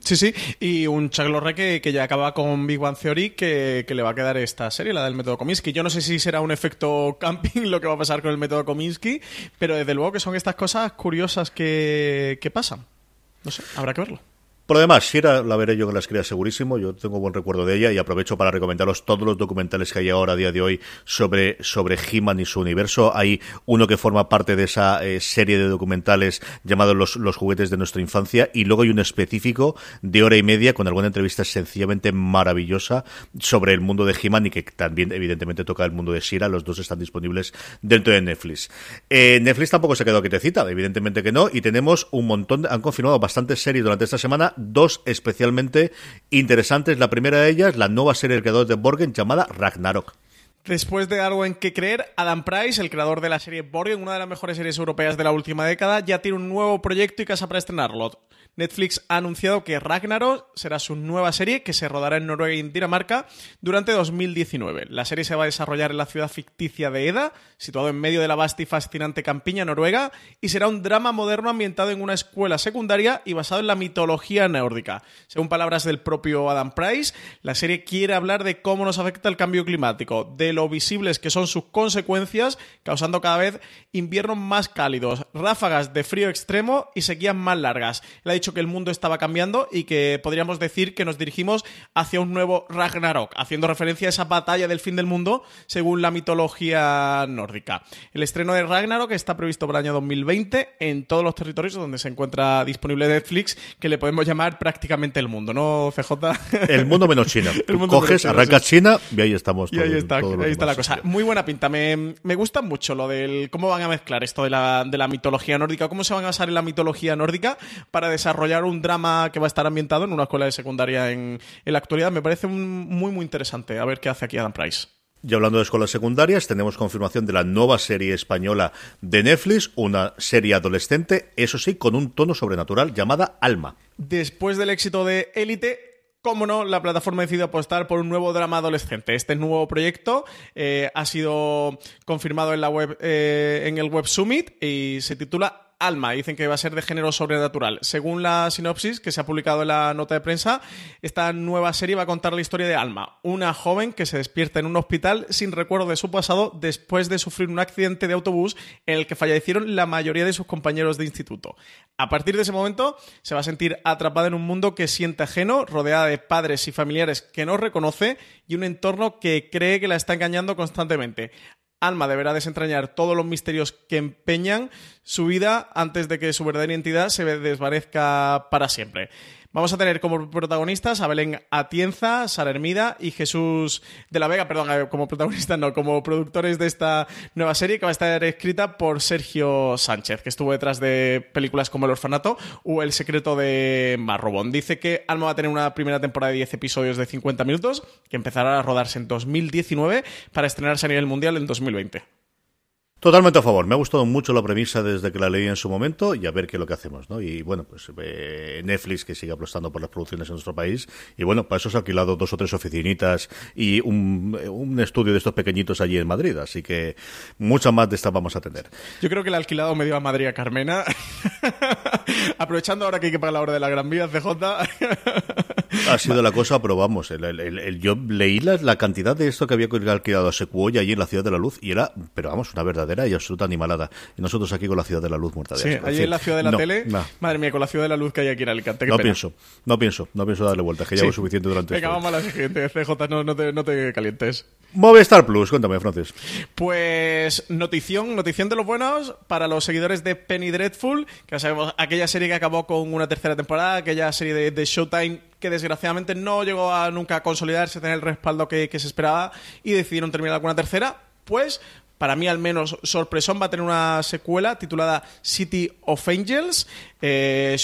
Speaker 4: Sí, sí, y un Chuck Lorre que, ya acaba con Big One Theory que, que, le va a quedar esta serie, la del método Kominsky. Yo no sé si será un efecto camping lo que va a pasar con el método Kominsky, pero desde luego que son estas cosas curiosas que, que pasan. No sé, habrá que verlo.
Speaker 3: Por lo demás, Shira la veré yo en las crías segurísimo, yo tengo buen recuerdo de ella y aprovecho para recomendaros todos los documentales que hay ahora a día de hoy sobre, sobre He-Man y su universo. Hay uno que forma parte de esa eh, serie de documentales llamado los, los juguetes de nuestra infancia y luego hay un específico de hora y media con alguna entrevista sencillamente maravillosa sobre el mundo de He-Man y que también evidentemente toca el mundo de Shira. Los dos están disponibles dentro de Netflix. Eh, Netflix tampoco se quedó quietecita, evidentemente que no, y tenemos un montón, han confirmado bastantes series durante esta semana dos especialmente interesantes. La primera de ellas, la nueva serie del creador de Borgen llamada Ragnarok.
Speaker 4: Después de algo en que creer, Adam Price, el creador de la serie Borgen, una de las mejores series europeas de la última década, ya tiene un nuevo proyecto y casa para estrenarlo. Netflix ha anunciado que Ragnarok será su nueva serie que se rodará en Noruega y en Dinamarca durante 2019. La serie se va a desarrollar en la ciudad ficticia de Eda, situado en medio de la vasta y fascinante campiña noruega, y será un drama moderno ambientado en una escuela secundaria y basado en la mitología nórdica. Según palabras del propio Adam Price, la serie quiere hablar de cómo nos afecta el cambio climático, de lo visibles que son sus consecuencias, causando cada vez inviernos más cálidos, ráfagas de frío extremo y sequías más largas que el mundo estaba cambiando y que podríamos decir que nos dirigimos hacia un nuevo Ragnarok, haciendo referencia a esa batalla del fin del mundo según la mitología nórdica. El estreno de Ragnarok está previsto para el año 2020 en todos los territorios donde se encuentra disponible Netflix, que le podemos llamar prácticamente el mundo, ¿no, CJ?
Speaker 3: El mundo menos China. Coges, arrancas China y ahí estamos.
Speaker 4: y ahí está, ahí está la cosa. Muy buena pinta. Me, me, gusta mucho lo del cómo van a mezclar esto de la, de la mitología nórdica, cómo se van a basar en la mitología nórdica para desarrollar desarrollar un drama que va a estar ambientado en una escuela de secundaria en, la actualidad. Me parece muy, muy interesante. A ver qué hace aquí Adam Price.
Speaker 3: Y hablando de escuelas secundarias, tenemos confirmación de la nueva serie española de Netflix, una serie adolescente, eso sí, con un tono sobrenatural llamada Alma.
Speaker 4: Después del éxito de Élite, Cómo no, la plataforma ha decidido apostar por un nuevo drama adolescente. Este nuevo proyecto eh, ha sido confirmado en la web, eh, en el Web Summit y se titula Alma. Dicen que va a ser de género sobrenatural. Según la sinopsis que se ha publicado en la nota de prensa, esta nueva serie va a contar la historia de Alma, una joven que se despierta en un hospital sin recuerdo de su pasado después de sufrir un accidente de autobús en el que fallecieron la mayoría de sus compañeros de instituto. A partir de ese momento se va a sentir atrapada en un mundo que siente ajeno, rodeada de padres y familiares que no reconoce y un entorno que cree que la está engañando constantemente. Alma deberá desentrañar todos los misterios que empeñan su vida antes de que su verdadera identidad se desvanezca para siempre. Vamos a tener como protagonistas a Belén Atienza, Sara Hermida y Jesús de la Vega, perdón, eh, como protagonistas no, como productores de esta nueva serie que va a estar escrita por Sergio Sánchez, que estuvo detrás de películas como El Orfanato o El Secreto de Marrobón. Dice que Alma va a tener una primera temporada de 10 episodios de 50 minutos que empezará a rodarse en 2019 para estrenarse a nivel mundial en 2020.
Speaker 3: Totalmente a favor. Me ha gustado mucho la premisa desde que la leí en su momento y a ver qué es lo que hacemos, ¿no? Y bueno, pues eh, Netflix que sigue apostando por las producciones en nuestro país y bueno, para eso se ha alquilado dos o tres oficinitas y un, un estudio de estos pequeñitos allí en Madrid, así que muchas más de estas vamos a tener.
Speaker 4: Yo creo que le ha alquilado medio a Madrid a Carmena. Aprovechando ahora que hay que pagar la hora de la Gran Vía, CJ.
Speaker 3: ha sido la cosa, pero vamos, el, yo leí la, la, cantidad de esto que había alquilado a Secuoya allí en la Ciudad de la Luz y era, pero vamos, una verdadera y absoluta animalada. Y nosotros aquí con la Ciudad de la Luz muerta de
Speaker 4: Sí, allí en la Ciudad de la Tele. Madre mía, con la Ciudad de la Luz que hay aquí en Alicante.
Speaker 3: no pienso, no pienso, no pienso darle vueltas, que ya llevo suficiente durante
Speaker 4: Venga, vamos a la siguiente, CJ, no, no, te, no te calientes.
Speaker 3: Movistar Plus, cuéntame, Francis.
Speaker 4: Pues notición, notición de los buenos para los seguidores de Penny Dreadful, que sabemos, aquella serie que acabó con una tercera temporada, aquella serie de, de Showtime que desgraciadamente no llegó a nunca consolidarse, tener el respaldo que, se esperaba y decidieron terminar con tercera. Pues para mí al menos sorpresón, va a tener una secuela titulada City of Angels. Eh,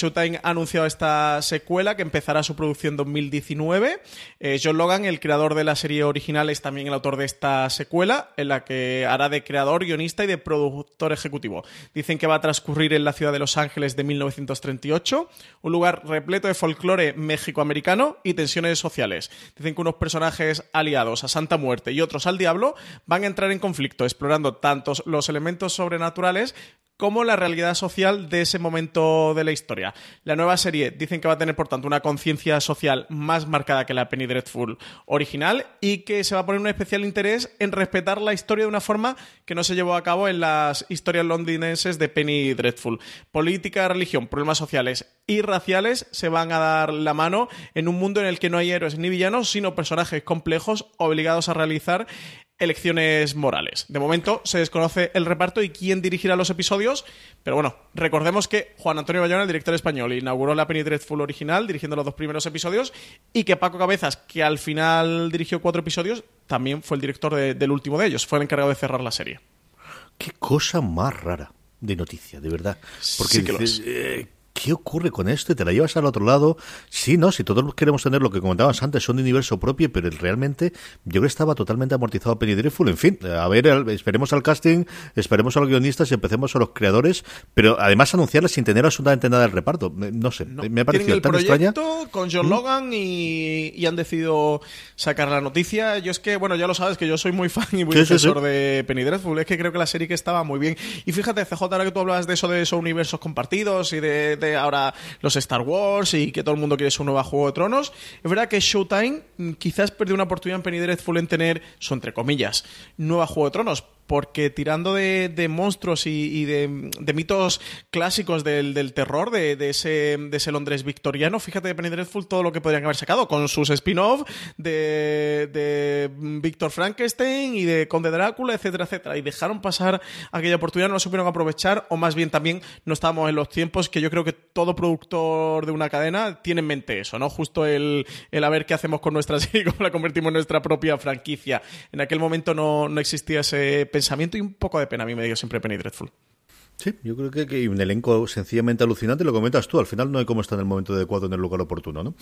Speaker 4: ha anunciado esta secuela que empezará su producción en 2019. Eh, John Logan, el creador de la serie original, es también el autor de esta secuela, en la que hará de creador, guionista y de productor ejecutivo. Dicen que va a transcurrir en la ciudad de Los Ángeles de 1938, un lugar repleto de folclore méxico-americano y tensiones sociales. Dicen que unos personajes aliados a Santa Muerte y otros al Diablo van a entrar en conflicto, explorando tanto los elementos sobrenaturales como la realidad social de ese momento de la historia. La nueva serie dicen que va a tener, por tanto, una conciencia social más marcada que la Penny Dreadful original y que se va a poner un especial interés en respetar la historia de una forma que no se llevó a cabo en las historias londinenses de Penny Dreadful. Política, religión, problemas sociales y raciales se van a dar la mano en un mundo en el que no hay héroes ni villanos, sino personajes complejos obligados a realizar elecciones morales. De momento se desconoce el reparto y quién dirigirá los episodios, pero bueno, recordemos que Juan Antonio Bayona, el director español, inauguró la Penny Dreadful original dirigiendo los dos primeros episodios y que Paco Cabezas, que al final dirigió cuatro episodios, también fue el director del último de ellos, fue el encargado de cerrar la serie.
Speaker 3: Qué cosa más rara de noticia, de verdad. Porque
Speaker 4: Sí que
Speaker 3: dices, eh, ¿qué ocurre con esto? Y te la llevas al otro lado. Sí, no, si todos queremos tener lo que comentabas antes, son de universo propio, pero realmente yo creo que estaba totalmente amortizado Penny Dreadful. En fin, a ver, esperemos al casting, esperemos a los guionistas y empecemos a los creadores, pero además anunciarles sin tener absolutamente nada del reparto. No sé,
Speaker 4: No,
Speaker 3: me ha parecido
Speaker 4: el
Speaker 3: tan extraña.
Speaker 4: Proyecto con John Logan y, y han decidido sacar la noticia. Yo es que, bueno, ya lo sabes que yo soy muy fan y muy
Speaker 3: Sí, sí,
Speaker 4: defensor
Speaker 3: sí.
Speaker 4: de Penny Dreadful. Es que creo que la serie que estaba muy bien. Y fíjate, CJ, ahora que tú hablabas de eso de esos universos compartidos y de, de ahora los Star Wars y que todo el mundo quiere su nuevo Juego de Tronos, es verdad que Showtime mm, quizás perdió una oportunidad en Penny Dreadful en tener, su entre comillas, nueva Juego de Tronos. Porque tirando de, de monstruos y, de, mitos clásicos del, del terror, de, de ese, de ese Londres victoriano, fíjate de Penny Dreadful todo lo que podrían haber sacado con sus spin-off de, de Víctor Frankenstein y de Conde Drácula, etcétera, etcétera. Y dejaron pasar aquella oportunidad, no lo supieron aprovechar, o más bien también no estábamos en los tiempos que yo creo que todo productor de una cadena tiene en mente eso, ¿no? Justo el, el a ver qué hacemos con nuestra serie cómo la convertimos en nuestra propia franquicia. En aquel momento no, no existía ese y un poco de pena a mí me dio siempre Penny Dreadful.
Speaker 3: Sí, yo creo que, que hay un elenco sencillamente alucinante, lo comentas tú, al final no hay cómo estar en el momento adecuado, en el lugar oportuno, ¿no?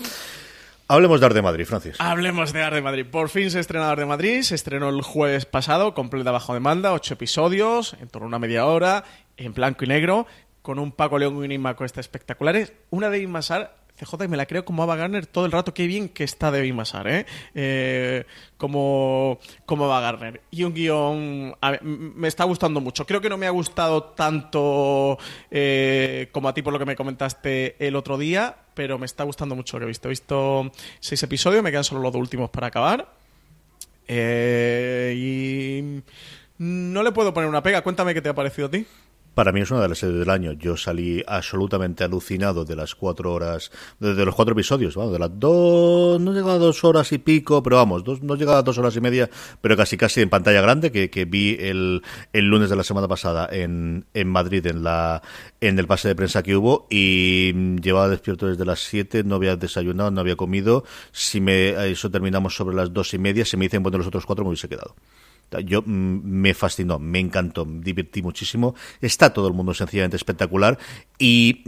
Speaker 3: Hablemos de Arte de Madrid, Francis.
Speaker 4: Hablemos de Arte de Madrid. Por fin se estrenó Arte de Madrid, se estrenó el jueves pasado, completa bajo demanda, ocho episodios, en torno a una media hora, en blanco y negro, con un Paco León y un Inma Cuesta espectaculares. Una de Masar, CJ, me la creo como Ava Gardner todo el rato. Qué bien que está de Masar, ¿eh? eh como, como Ava Gardner. Y un guion... a me está gustando mucho. Creo que no me ha gustado tanto eh, como a ti por lo que me comentaste el otro día, pero me está gustando mucho lo que he visto. He visto seis episodios, me quedan solo los dos últimos para acabar. Eh, y no le puedo poner una pega. Cuéntame qué te ha parecido a ti.
Speaker 3: Para mí es una de las series del año. Yo salí absolutamente alucinado de las cuatro horas, de, los cuatro episodios, vamos, de las dos, no llegaba a dos horas y pico, pero vamos, dos, no llegaba a dos horas y media, pero casi casi en pantalla grande, que, vi el, el lunes de la semana pasada en, en Madrid, en la en el pase de prensa que hubo, y llevaba despierto desde las siete, no había desayunado, no había comido. Si me eso terminamos sobre las dos y media, se me dicen, bueno, los otros cuatro me hubiese quedado. Yo mm, me fascinó, me encantó, me divertí muchísimo. Está todo el mundo sencillamente espectacular y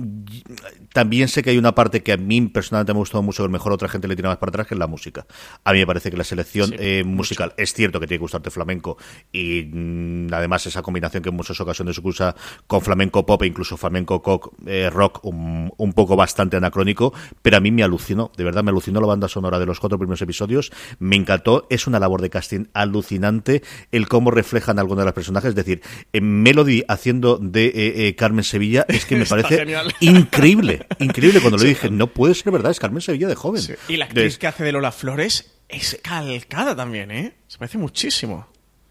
Speaker 3: también sé que hay una parte que a mí personalmente me ha gustado mucho, que a lo mejor otra gente le tira más para atrás, que es la música. A mí me parece que la selección
Speaker 4: Sí,
Speaker 3: eh, musical es cierto que tiene que gustarte flamenco y mm, además esa combinación que en muchas ocasiones se usa con flamenco pop e incluso flamenco cock, eh, rock un, un poco bastante anacrónico, pero a mí me alucinó, de verdad me alucinó la banda sonora de los cuatro primeros episodios, me encantó, es una labor de casting alucinante el cómo reflejan algunos de los personajes, es decir, en Melody haciendo de eh, eh, Carmen Sevilla es que me parece
Speaker 4: genial.
Speaker 3: increíble, increíble cuando lo dije, no puede ser verdad, es Carmen Sevilla de joven.
Speaker 4: Y la actriz que hace de Lola Flores es calcada también, ¿eh? Se parece muchísimo.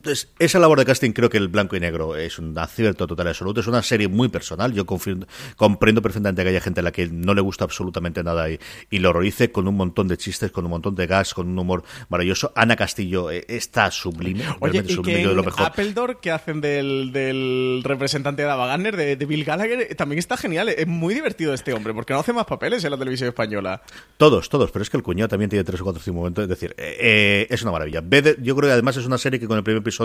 Speaker 3: Entonces, esa labor de casting creo que el blanco y negro es un acierto total y absoluto. Es una serie muy personal. Yo confir- comprendo perfectamente que haya gente a la que no le gusta absolutamente nada y, y lo horrorice con un montón de chistes, con un montón de gas, con un humor maravilloso. Ana Castillo eh, está sublime.
Speaker 4: Oye,
Speaker 3: realmente
Speaker 4: y
Speaker 3: sublime,
Speaker 4: que
Speaker 3: de lo
Speaker 4: en
Speaker 3: mejor.
Speaker 4: Appledore, que hacen del, del representante de Ava Gardner, de, de Bill Gallagher, eh, también está genial. Es muy divertido este hombre, porque no hace más papeles en la televisión española.
Speaker 3: Todos, todos, pero es que el cuñado también tiene tres o cuatro cinco momentos. Es decir, eh, eh, es una maravilla. Yo creo que además es una serie que con el primer episodio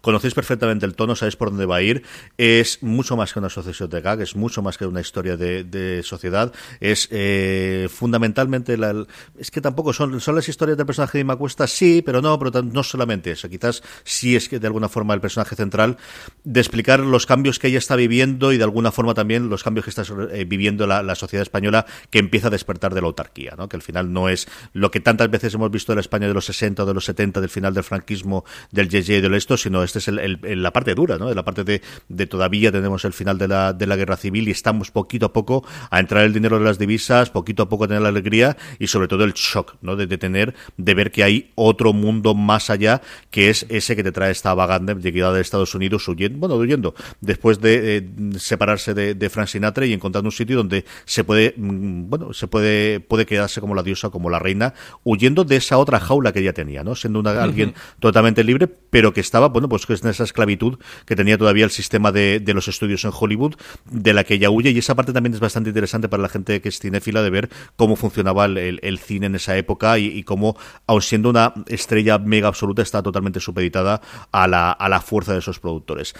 Speaker 3: conocéis perfectamente el tono, sabéis por dónde va a ir. Es mucho más que una asociación de gag, es mucho más que una historia de, de sociedad. Es eh, fundamentalmente la. Es que tampoco son, son las historias del personaje de Ima Cuesta, sí, pero no, pero no solamente eso. Quizás sí es que de alguna forma el personaje central de explicar los cambios que ella está viviendo y de alguna forma también los cambios que está eh, viviendo la, sociedad española que empieza a despertar de la autarquía, ¿no? que al final no es lo que tantas veces hemos visto en la España de los 60 o de los 70, del final del franquismo, del de esto, sino este es el, la parte dura, ¿no? La parte de, de, todavía tenemos el final de la, de la guerra civil y estamos poquito a poco a entrar el dinero de las divisas, poquito a poco a tener la alegría y sobre todo el shock, ¿no? De, de tener, de ver que hay otro mundo más allá que es ese que te trae esta vaganda llegada de Estados Unidos huyendo, bueno, huyendo, después de eh, separarse de, de Frank Sinatra y encontrando un sitio donde se puede, mm, bueno, se puede, puede quedarse como la diosa, como la reina, huyendo de esa otra jaula que ella tenía, ¿no? Siendo una, alguien totalmente libre, pero que estaba, bueno, pues que es en esa esclavitud que tenía todavía el sistema de, de los estudios en Hollywood, de la que ella huye, y esa parte también es bastante interesante para la gente que es cinéfila de ver cómo funcionaba el, cine en esa época y, y, cómo, aun siendo una estrella mega absoluta, está totalmente supeditada a la, a la fuerza de esos productores.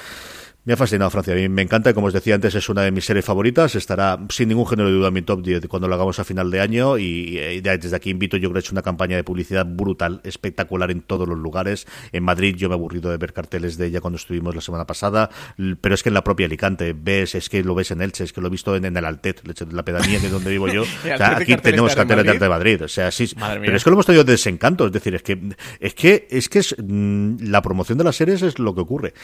Speaker 3: Me ha fascinado Francia. A mí me encanta, como os decía antes, es una de mis series favoritas. Estará sin ningún género de duda en mi top 10 cuando lo hagamos a final de año. Y, desde aquí invito, yo creo que he hecho una campaña de publicidad brutal, espectacular en todos los lugares. En Madrid yo me he aburrido de ver carteles de ella cuando estuvimos la semana pasada. Pero es que en la propia Alicante ves, es que lo ves en Elche, es que lo he visto en, el Altet, la pedanía de donde vivo yo. o sea, aquí tenemos carteles de arte de Madrid. O sea, sí, pero es que lo hemos tenido de desencanto. Es decir, es que es que es que es, mmm, la promoción de las series es lo que ocurre.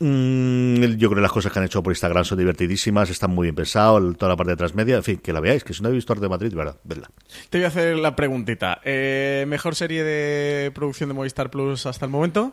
Speaker 3: Mm, yo creo que las cosas que han hecho por Instagram son divertidísimas, están muy bien pensados, toda la parte de transmedia, en fin, que la veáis, que si no habéis visto Arte de Madrid, verdad, vedla.
Speaker 4: Te voy a hacer la preguntita. Eh, ¿Mejor serie de producción de Movistar Plus hasta el momento?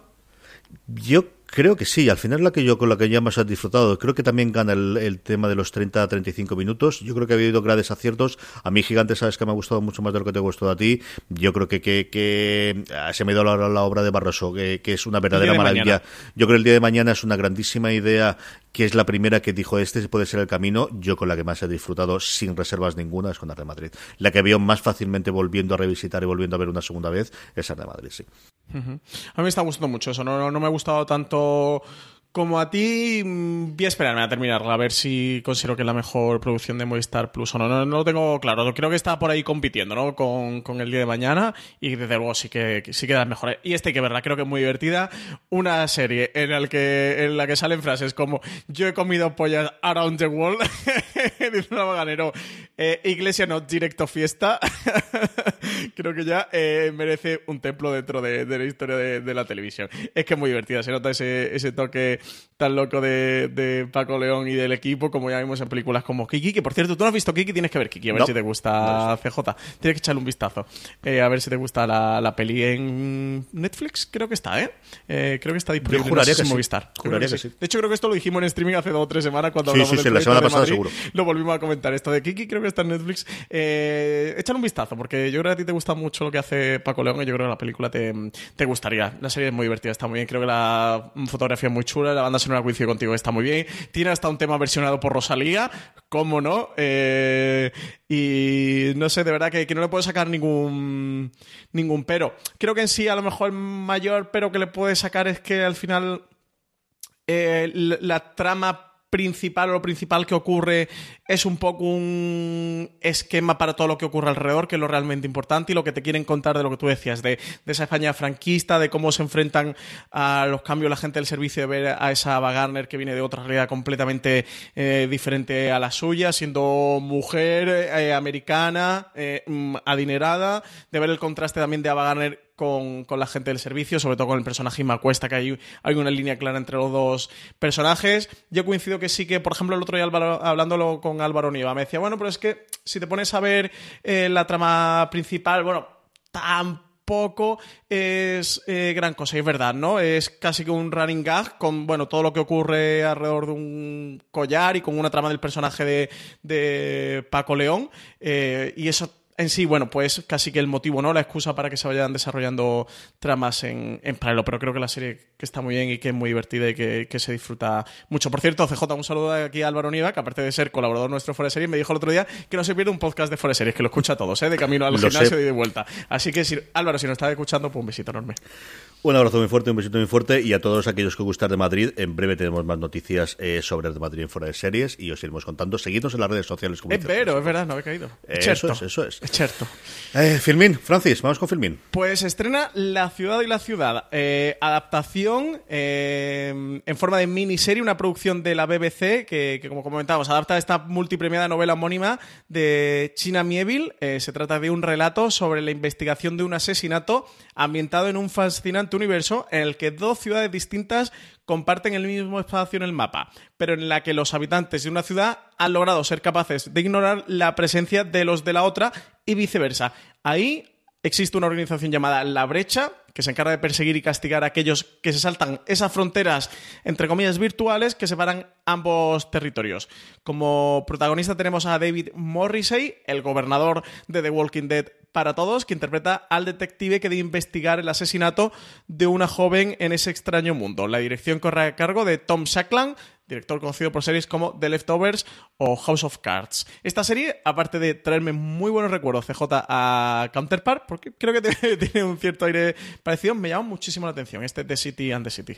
Speaker 3: Yo Creo que sí, al final la que yo con la que ya más has disfrutado. Creo que también gana el, el tema de los 30 a 35 minutos. Yo creo que ha habido grandes aciertos. A mí, Gigante, sabes que me ha gustado mucho más de lo que te ha gustado a ti. Yo creo que, que, que ah, se me ha ido la, la, obra de Barroso, que, que es una verdadera maravilla. Mañana. Yo creo que el día de mañana es una grandísima idea, que es la primera que dijo este puede ser el camino. Yo con la que más he disfrutado sin reservas ninguna es con Arte Madrid. La que veo más fácilmente volviendo a revisitar y volviendo a ver una segunda vez es Arte Madrid, sí.
Speaker 4: Uh -huh. A mí me está gustando mucho eso. No, no, no me ha gustado tanto o como a ti, voy a esperarme a terminarla, a ver si considero que es la mejor producción de Movistar Plus o no. No, no lo tengo claro. Creo que está por ahí compitiendo, ¿no? Con, con, el día de mañana y desde luego sí que, sí que da mejor. Y este que verdad, creo que es muy divertida. Una serie en, el que, en la que salen frases como yo he comido pollas around the world, dice una vaganero, eh, iglesia no, directo fiesta. creo que ya eh, merece un templo dentro de, de la historia de, de, la televisión. Es que es muy divertida, se nota ese, ese toque tan loco de, de, Paco León y del equipo, como ya vimos en películas como Kiki, que por cierto, tú no has visto Kiki, tienes que ver Kiki, a ver no, si te gusta no CJ. Tienes que echarle un vistazo, eh, a ver si te gusta la, la, peli en Netflix, creo que está, ¿eh? eh creo que está disponible
Speaker 3: Yo juraría
Speaker 4: no sé
Speaker 3: que
Speaker 4: en Movistar.
Speaker 3: Juraría que sí.
Speaker 4: De hecho, creo que esto lo dijimos en streaming hace dos o tres semanas cuando
Speaker 3: sí,
Speaker 4: hablamos
Speaker 3: sí, sí,
Speaker 4: del
Speaker 3: la semana
Speaker 4: de
Speaker 3: pasada
Speaker 4: Madrid,
Speaker 3: seguro.
Speaker 4: Lo volvimos a comentar. Esto de Kiki creo que está en Netflix. Eh, échale un vistazo, porque yo creo que a ti te gusta mucho lo que hace Paco León y yo creo que la película te, te gustaría. La serie es muy divertida, está muy bien. Creo que la fotografía es muy chula, la banda sonora coincide contigo, está muy bien. Tiene hasta un tema versionado por Rosalía, cómo no. Eh, y no sé, de verdad que, que, no le puedo sacar ningún, ningún pero. Creo que en sí, a lo mejor el mayor pero que le puede sacar es que al final eh, la trama principal o lo principal que ocurre es un poco un esquema para todo lo que ocurre alrededor, que es lo realmente importante y lo que te quieren contar de lo que tú decías, de, de esa España franquista, de cómo se enfrentan a los cambios la gente del servicio, de ver a esa Ava Gardner que viene de otra realidad completamente eh, diferente a la suya, siendo mujer eh, americana, eh, adinerada, de ver el contraste también de Ava Gardner con, con, la gente del servicio, sobre todo con el personaje Ima Cuesta, que hay, hay una línea clara entre los dos personajes. Yo coincido que sí que, por ejemplo, el otro día hablándolo con Álvaro Niva, me decía, bueno, pero es que si te pones a ver eh, la trama principal, bueno, tampoco es eh, gran cosa, es verdad, ¿no? Es casi que un running gag con, bueno, todo lo que ocurre alrededor de un collar y con una trama del personaje de, de Paco León, eh, y eso en sí, bueno, pues casi que el motivo, ¿no? La excusa para que se vayan desarrollando tramas en, en paralelo. Pero creo que la serie que está muy bien y que es muy divertida y que, que, se disfruta mucho. Por cierto, CJ, un saludo aquí a Álvaro Niva, que aparte de ser colaborador nuestro Fuera de Series, me dijo el otro día que no se pierde un podcast de Fuera de Series, que lo escucha a todos, ¿eh? De camino al
Speaker 3: Lo
Speaker 4: gimnasio
Speaker 3: sé.
Speaker 4: y de vuelta. Así que, si, Álvaro, si nos está escuchando, pues un besito enorme.
Speaker 3: Un abrazo muy fuerte, un besito muy fuerte y a todos aquellos que gustan de Madrid, en breve tenemos más noticias eh, sobre de Madrid en fuera de series y os iremos contando. Seguidnos en las redes sociales. Como
Speaker 4: es es verdad, no he caído.
Speaker 3: Eh,
Speaker 4: Es
Speaker 3: eso es, eso es.
Speaker 4: Cierto.
Speaker 3: Eh, Filmin, Francis, vamos con Filmin.
Speaker 4: Pues estrena La ciudad y la ciudad, eh, adaptación eh, en forma de miniserie, una producción de la BBC que, que como comentábamos, adapta esta multipremiada novela homónima de China Mieville. Eh, se trata de un relato sobre la investigación de un asesinato ambientado en un fascinante universo en el que dos ciudades distintas comparten el mismo espacio en el mapa, pero en la que los habitantes de una ciudad han logrado ser capaces de ignorar la presencia de los de la otra y viceversa. Ahí existe una organización llamada La Brecha, que se encarga de perseguir y castigar a aquellos que se saltan esas fronteras, entre comillas, virtuales que separan ambos territorios. Como protagonista tenemos a David Morrissey, el gobernador de The Walking Dead para todos, que interpreta al detective que debe investigar el asesinato de una joven en ese extraño mundo. La dirección corre a cargo de Tom Shackland, director conocido por series como The Leftovers o House of Cards. Esta serie, aparte de traerme muy buenos recuerdos CJ a Counterpart, porque creo que tiene un cierto aire parecido, me llama muchísimo la atención este The City and the City.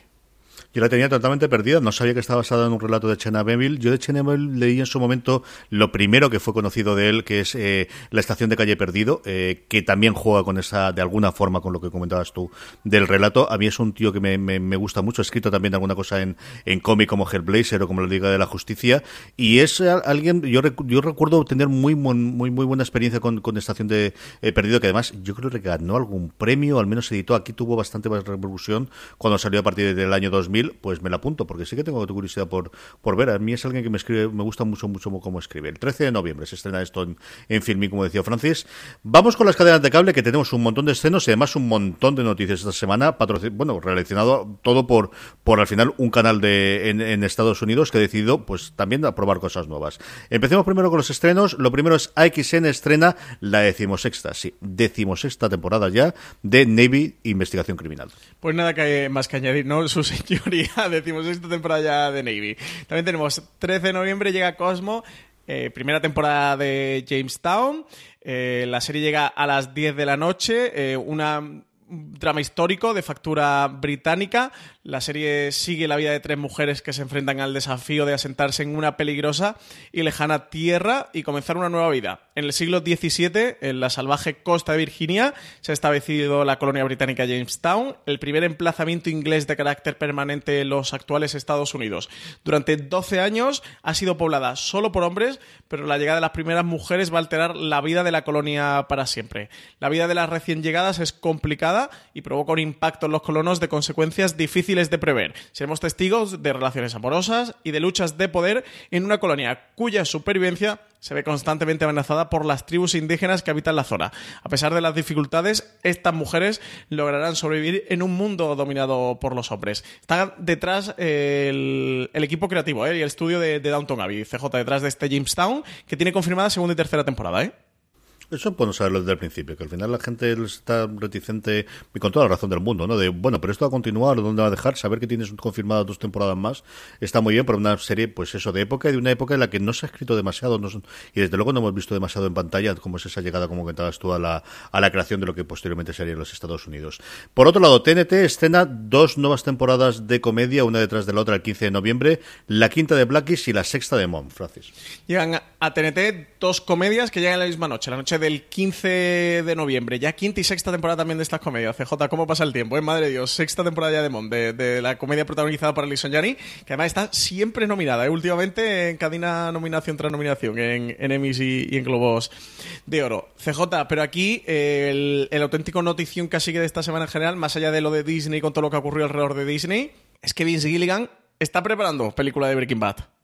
Speaker 3: Yo la tenía totalmente perdida, no sabía que estaba basada en un relato de Chena Beville. Yo de Chena Beville leí en su momento lo primero que fue conocido de él, que es eh, La estación de calle perdido, eh, que también juega con esa, de alguna forma, con lo que comentabas tú del relato. A mí es un tío que me, me, gusta mucho, ha escrito también alguna cosa en, en cómic como Hellblazer o como la Liga de la Justicia, y es alguien, yo, yo recuerdo tener muy, muy, muy buena experiencia con, con Estación de eh, Perdido, que además yo creo que ganó algún premio, al menos editó, aquí tuvo bastante más repercusión cuando salió a partir del año 2000 pues me la apunto, porque sí que tengo curiosidad por, por ver. A mí es alguien que me escribe, me gusta mucho, mucho cómo escribe. El 13 de noviembre se estrena esto en, en Filmi, como decía Francis. Vamos con las cadenas de cable, que tenemos un montón de escenos y además un montón de noticias esta semana, bueno, relacionado todo por, por al final un canal de, en, Estados Unidos que ha decidido, pues también a probar cosas nuevas. Empecemos primero con los estrenos. Lo primero es AXN estrena la decimosexta, sí, decimosexta temporada ya de Navy Investigación Criminal.
Speaker 4: Pues nada que más que añadir, ¿no? Su señor decimos esta temporada ya de Navy. También tenemos 13 de noviembre llega Cosmo, eh, primera temporada de Jamestown. Eh, la serie llega a las 10 de la noche, eh, una drama histórico de factura británica. La serie sigue la vida de tres mujeres que se enfrentan al desafío de asentarse en una peligrosa y lejana tierra y comenzar una nueva vida. En el siglo XVII, en la salvaje costa de Virginia, se ha establecido la colonia británica Jamestown, el primer emplazamiento inglés de carácter permanente en los actuales Estados Unidos. Durante 12 años ha sido poblada solo por hombres, pero la llegada de las primeras mujeres va a alterar la vida de la colonia para siempre. La vida de las recién llegadas es complicada y provoca un impacto en los colonos de consecuencias difíciles de prever. Seremos testigos de relaciones amorosas y de luchas de poder en una colonia cuya supervivencia se ve constantemente amenazada por las tribus indígenas que habitan la zona. A pesar de las dificultades, estas mujeres lograrán sobrevivir en un mundo dominado por los hombres. Está detrás el, equipo creativo ¿eh? y el estudio de, de Downton Abbey, CJ, detrás de este Jamestown, que tiene confirmada segunda y tercera temporada. ¿eh?
Speaker 3: Eso podemos saberlo desde el principio, que al final la gente está reticente, y con toda la razón del mundo, ¿no? De, bueno, pero esto va a continuar, ¿dónde va a dejar? Saber que tienes confirmadas dos temporadas más está muy bien, pero una serie, pues eso, de época y de una época en la que no se ha escrito demasiado, no y desde luego no hemos visto demasiado en pantalla como es esa llegada, como comentabas tú, a la, a la creación de lo que posteriormente sería en los Estados Unidos. Por otro lado, TNT escena dos nuevas temporadas de comedia, una detrás de la otra el 15 de noviembre, la quinta de Blackies y la sexta de Mom, Francis.
Speaker 4: Llegan a TNT dos comedias que llegan en la misma noche, la noche del 15 de noviembre. Ya quinta y sexta temporada también de estas comedias. CJ, ¿cómo pasa el tiempo? Eh? Madre de Dios, sexta temporada ya de Mon, de, la comedia protagonizada por Alison Janney, que además está siempre nominada. ¿eh? Últimamente encadena nominación tras nominación en, en Emmys y, en Globos de Oro. CJ, pero aquí el, el auténtico notición que sigue de esta semana en general, más allá de lo de Disney con todo lo que ocurrió alrededor de Disney, es que Vince Gilligan está preparando película de Breaking Bad.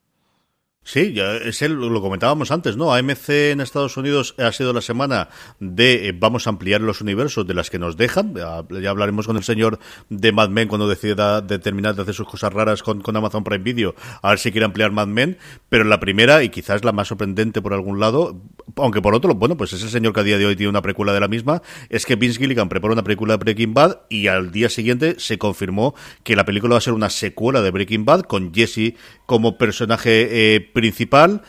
Speaker 3: Sí, ya es él, lo comentábamos antes, ¿no? AMC en Estados Unidos ha sido la semana de eh, vamos a ampliar los universos de las que nos dejan. Ya, hablaremos con el señor de Mad Men cuando decida determinar de hacer sus cosas raras con, con, Amazon Prime Video, a ver si quiere ampliar Mad Men. Pero la primera, y quizás la más sorprendente por algún lado, aunque por otro, bueno, pues es el señor que a día de hoy tiene una precuela de la misma, es que Vince Gilligan preparó una película de Breaking Bad y al día siguiente se confirmó que la película va a ser una secuela de Breaking Bad con Jesse como personaje eh, principal.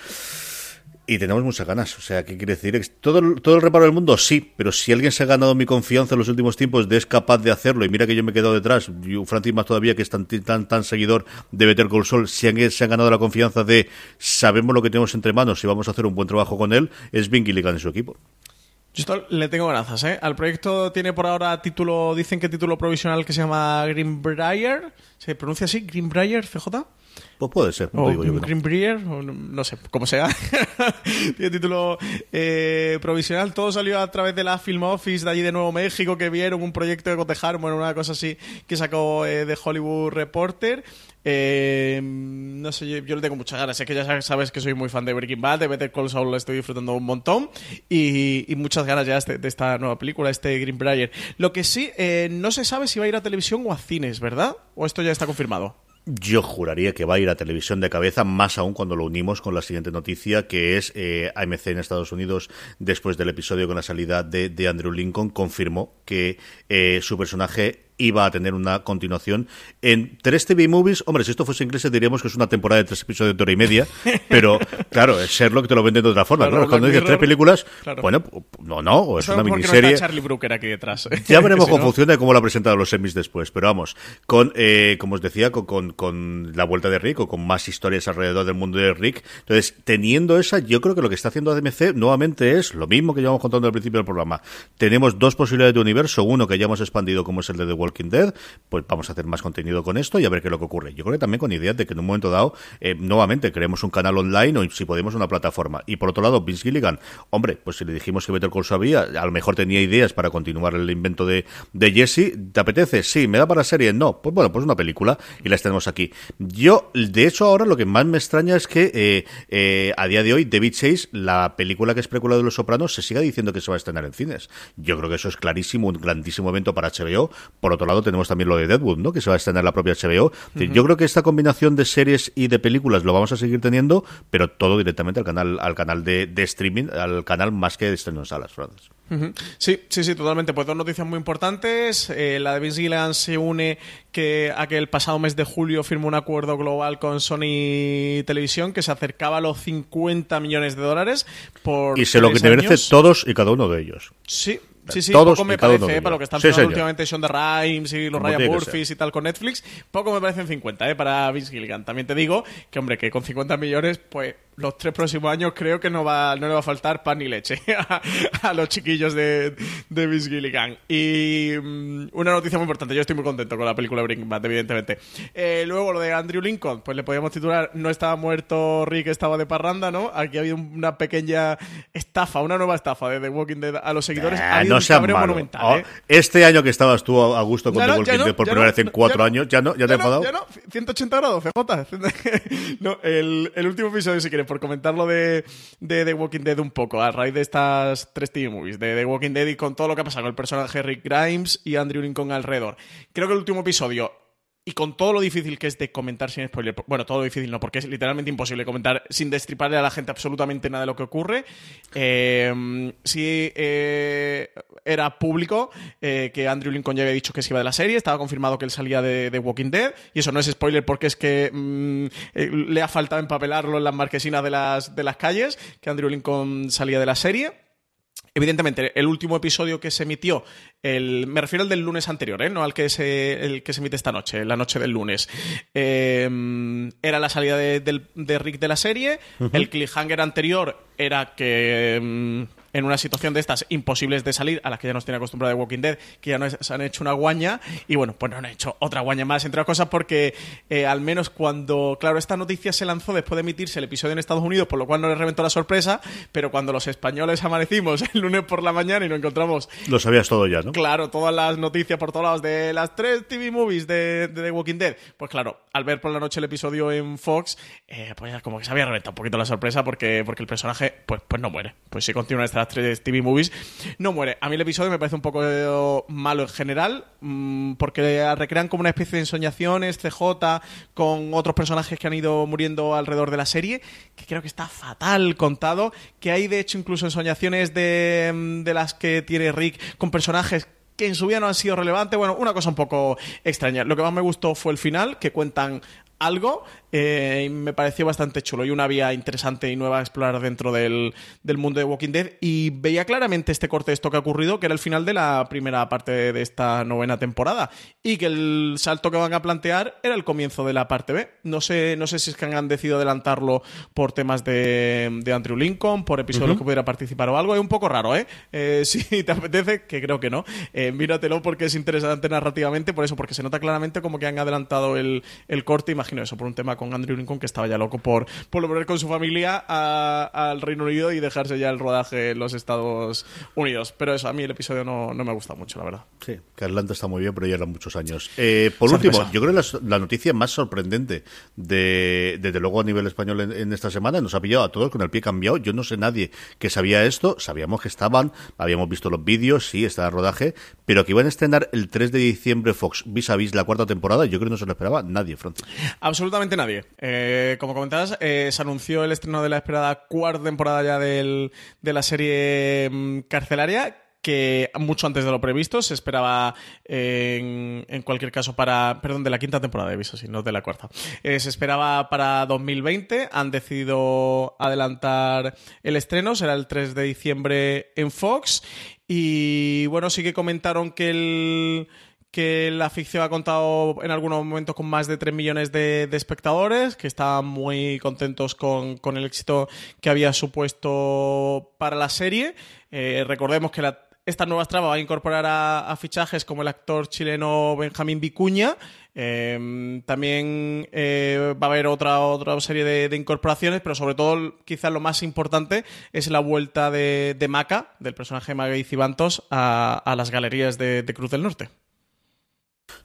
Speaker 3: Y tenemos muchas ganas. O sea, ¿qué quiere decir? ¿Todo, ¿Todo el reparo del mundo? Sí, pero si alguien se ha ganado mi confianza en los últimos tiempos de es capaz de hacerlo, y mira que yo me he quedado detrás, yo, Francis más todavía, que es tan, tan, tan seguidor de Better Call Saul, si alguien se ha ganado la confianza de sabemos lo que tenemos entre manos y vamos a hacer un buen trabajo con él, es Vin Gilligan y su equipo.
Speaker 4: Yo esto le tengo ganazas, ¿eh? Al proyecto tiene por ahora título, dicen que título provisional que se llama Greenbrier, ¿se pronuncia así? Greenbrier, CJ.
Speaker 3: Pues puede ser, no
Speaker 4: o
Speaker 3: digo yo que no.
Speaker 4: O no, no sé, como sea. Tiene título eh, provisional. Todo salió a través de la Film Office de allí de Nuevo México, que vieron un proyecto de Cote Harmon, una cosa así que sacó eh, de Hollywood Reporter. Eh, no sé, yo, yo le tengo muchas ganas. Es que ya sabes que soy muy fan de Breaking Bad, de Better Call Saul, lo estoy disfrutando un montón. Y, y muchas ganas ya de, de esta nueva película, este Greenbrier. Lo que sí, eh, no se sabe si va a ir a televisión o a cines, ¿verdad? ¿O esto ya está confirmado?
Speaker 3: Yo juraría que va a ir a televisión de cabeza, más aún cuando lo unimos con la siguiente noticia, que es eh, AMC en Estados Unidos, después del episodio con la salida de, de Andrew Lincoln, confirmó que eh, su personaje iba a tener una continuación en tres TV movies. Hombre, si esto fuese inglés diríamos que es una temporada de tres episodios de hora y media, pero claro, es Sherlock te lo venden de otra forma.
Speaker 4: Claro,
Speaker 3: Claro, cuando dices tres películas,
Speaker 4: claro.
Speaker 3: bueno, no, no, o es una
Speaker 4: no
Speaker 3: miniserie.
Speaker 4: está Charlie Brooker aquí detrás.
Speaker 3: Ya veremos
Speaker 4: Si no-
Speaker 3: funciona y cómo lo ha presentado los semis después, pero vamos, con, eh, como os decía, con, con, con la vuelta de Rick o con más historias alrededor del mundo de Rick. Entonces, teniendo esa, yo creo que lo que está haciendo ADMC nuevamente es lo mismo que llevamos contando al principio del programa. Tenemos dos posibilidades de universo, uno que ya hemos expandido como es el de The Walking Dead, pues vamos a hacer más contenido con esto y a ver qué es lo que ocurre. Yo creo que también con ideas de que en un momento dado, eh, nuevamente, creemos un canal online o si podemos una plataforma. Y por otro lado, Vince Gilligan, hombre, pues si le dijimos que Better Call Saul había, a lo mejor tenía ideas para continuar el invento de, de Jesse. ¿Te apetece? Sí. ¿Me da para serie? No. Pues bueno, pues una película y las tenemos aquí. Yo, de hecho, ahora lo que más me extraña es que eh, eh, a día de hoy, David Chase, la película que es precuela de Los Sopranos, se siga diciendo que se va a estrenar en cines. Yo creo que eso es clarísimo, un grandísimo evento para HBO. Por otro lado, tenemos también lo de Deadwood, ¿no? Que se va a estrenar la propia HBO. Yo creo que esta combinación de series y de películas lo vamos a seguir teniendo, pero todo directamente al canal, al canal de, de streaming, al canal más que de estreno en salas, Francis.
Speaker 4: Sí, sí, sí, totalmente. Pues dos noticias muy importantes. Eh, la de Vince Gilligan se une que a que el pasado mes de julio firmó un acuerdo global con Sony Televisión que se acercaba a los 50 millones de dólares por
Speaker 3: Y sé lo que te merece todos y cada uno de ellos.
Speaker 4: Sí, sí, sí,
Speaker 3: Todos
Speaker 4: poco me parece, eh, para lo que están
Speaker 3: Sí,
Speaker 4: últimamente Sean de Rhimes y los Ryan Murphys y tal con Netflix, poco me parecen 50, eh, para Vince Gilligan. También te digo que, hombre, que con 50 millones, pues los tres próximos años creo que no va no le va a faltar pan ni leche a, a los chiquillos de, de Vince Gilligan. Y mm, una noticia muy importante, yo estoy muy contento con la película Breaking Bad, evidentemente. Eh, luego lo de Andrew Lincoln, pues le podíamos titular No estaba muerto Rick, estaba de parranda, ¿no? Aquí ha habido una pequeña estafa, una nueva estafa de The Walking Dead a los seguidores. ha
Speaker 3: Ah,
Speaker 4: habido
Speaker 3: no
Speaker 4: un cabreo
Speaker 3: malo.
Speaker 4: monumental,
Speaker 3: Oh,
Speaker 4: ¿eh?
Speaker 3: Este año que estabas tú a gusto con
Speaker 4: Ya
Speaker 3: The
Speaker 4: no,
Speaker 3: Walking
Speaker 4: no,
Speaker 3: Dead por primera
Speaker 4: no,
Speaker 3: vez en cuatro años, ¿ya no? ¿Ya te has enfadado?
Speaker 4: no, ya no, 180 grados, CJ. no, el, el último episodio, si quieres, por comentarlo de, The Walking Dead un poco, a raíz de estas tres TV movies, de The Walking Dead y con todo lo que ha pasado con el personaje Rick Grimes y Andrew Lincoln alrededor. Creo que el último episodio y con todo lo difícil que es de comentar sin spoiler, bueno, todo lo difícil no, porque es literalmente imposible comentar sin destriparle a la gente absolutamente nada de lo que ocurre. Eh, sí eh, era público eh, que Andrew Lincoln ya había dicho que se iba de la serie, estaba confirmado que él salía de, de Walking Dead, y eso no es spoiler porque es que mm, eh, le ha faltado empapelarlo en las marquesinas de las, de las calles, que Andrew Lincoln salía de la serie. Evidentemente, el último episodio que se emitió, el, me refiero al del lunes anterior, ¿eh? no al que se, el que se emite esta noche, la noche del lunes, eh, era la salida de, del- de Rick de la serie. El cliffhanger anterior era que mm, en una situación de estas imposibles de salir, a las que ya nos tiene acostumbrado de Walking Dead, que ya nos han hecho una guaña, y bueno, pues no han hecho otra guaña más, entre otras cosas, porque eh, al menos cuando, claro, esta noticia se lanzó después de emitirse el episodio en Estados Unidos, por lo cual no les reventó la sorpresa, pero cuando los españoles amanecimos el lunes por la mañana y nos encontramos
Speaker 3: Lo sabías todo ya, ¿no?
Speaker 4: Claro, todas las noticias por todos lados de las tres TV movies de, de The Walking Dead. Pues claro, al ver por la noche el episodio en Fox, eh, pues ya como que se había reventado un poquito la sorpresa porque, porque el personaje pues, pues no muere. Pues si continúan tres TV movies, no muere. A mí el episodio me parece un poco malo en general, mm, porque recrean como una especie de ensoñaciones, CJ, con otros personajes que han ido muriendo alrededor de la serie, que creo que está fatal contado, que hay de hecho incluso ensoñaciones de, mm, de las que tiene Rick con personajes que en su vida no han sido relevantes. Bueno, una cosa un poco extraña. Lo que más me gustó fue el final, que cuentan algo eh, y me pareció bastante chulo. Y una vía interesante y nueva a explorar dentro del, del mundo de Walking Dead y veía claramente este corte de esto que ha ocurrido que era el final de la primera parte de, esta novena temporada y que el salto que van a plantear era el comienzo de la parte B. No sé, no sé si es que han decidido adelantarlo por temas de, de Andrew Lincoln por episodios que pudiera participar o algo. Es un poco raro ¿eh? Eh, si te apetece que creo que no. Eh, míratelo porque es interesante narrativamente por eso porque se nota claramente como que han adelantado el, el corte. imagínate imagino eso, por un tema con Andrew Lincoln que estaba ya loco por, por volver con su familia al Reino Unido y dejarse ya el rodaje en los Estados Unidos. Pero eso, a mí el episodio no, no me gusta mucho, la verdad.
Speaker 3: Sí, que Atlanta está muy bien, pero ya eran muchos años. Eh, por último, yo creo que la, noticia más sorprendente de, desde luego a nivel español en, esta semana nos ha pillado a todos con el pie cambiado. Yo no sé nadie que sabía esto, sabíamos que estaban, habíamos visto los vídeos, sí, está el rodaje, pero que iban a estrenar el 3 de diciembre Fox vis a vis la cuarta temporada, yo creo que no se lo esperaba nadie, Francis.
Speaker 4: Absolutamente nadie. Eh, como comentabas, eh, se anunció el estreno de la esperada cuarta temporada ya del, de la serie mm, carcelaria que mucho antes de lo previsto se esperaba en, cualquier caso para perdón de la quinta temporada de Viso, no de la cuarta eh, se esperaba para 2020 han decidido adelantar el estreno será el 3 de diciembre en Fox y bueno sí que comentaron que el que la ficción ha contado en algunos momentos con más de 3 millones de, espectadores, que estaban muy contentos con, el éxito que había supuesto para la serie. Eh, recordemos que esta nueva trama va a incorporar a, fichajes como el actor chileno Benjamín Vicuña. Em, también eh, va a haber otra, otra serie de, incorporaciones, pero sobre todo, quizás lo más importante es la vuelta de, Maca, del personaje Maggie Cibantos, a, las galerías de Cruz del Norte.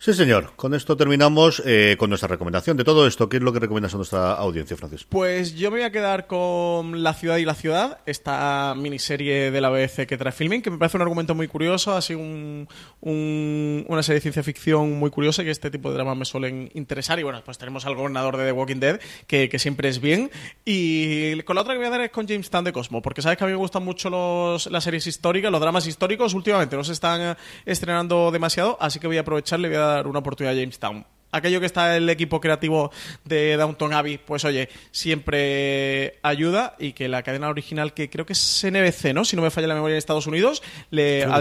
Speaker 3: Sí, señor. Con esto terminamos eh, con nuestra recomendación de todo esto. ¿Qué es lo que recomiendas a nuestra audiencia, Francis?
Speaker 4: Pues yo me voy a quedar con La ciudad y la ciudad, esta miniserie de la BBC que trae Filming, que me parece un argumento muy curioso, así un, una serie de ciencia ficción muy curiosa, que este tipo de dramas me suelen interesar. Y bueno, pues tenemos al gobernador de The Walking Dead, que, siempre es bien. Y con la otra que voy a dar es con James Tan de Cosmo, porque sabes que a mí me gustan mucho los, las series históricas, los dramas históricos. Últimamente no se están estrenando demasiado, así que voy a aprovecharle voy a dar una oportunidad a Jamestown. Aquello que está el equipo creativo de Downton Abbey, pues oye, siempre ayuda y que la cadena original, que creo que es NBC, ¿no? Si no me falla la memoria en Estados Unidos, le ha,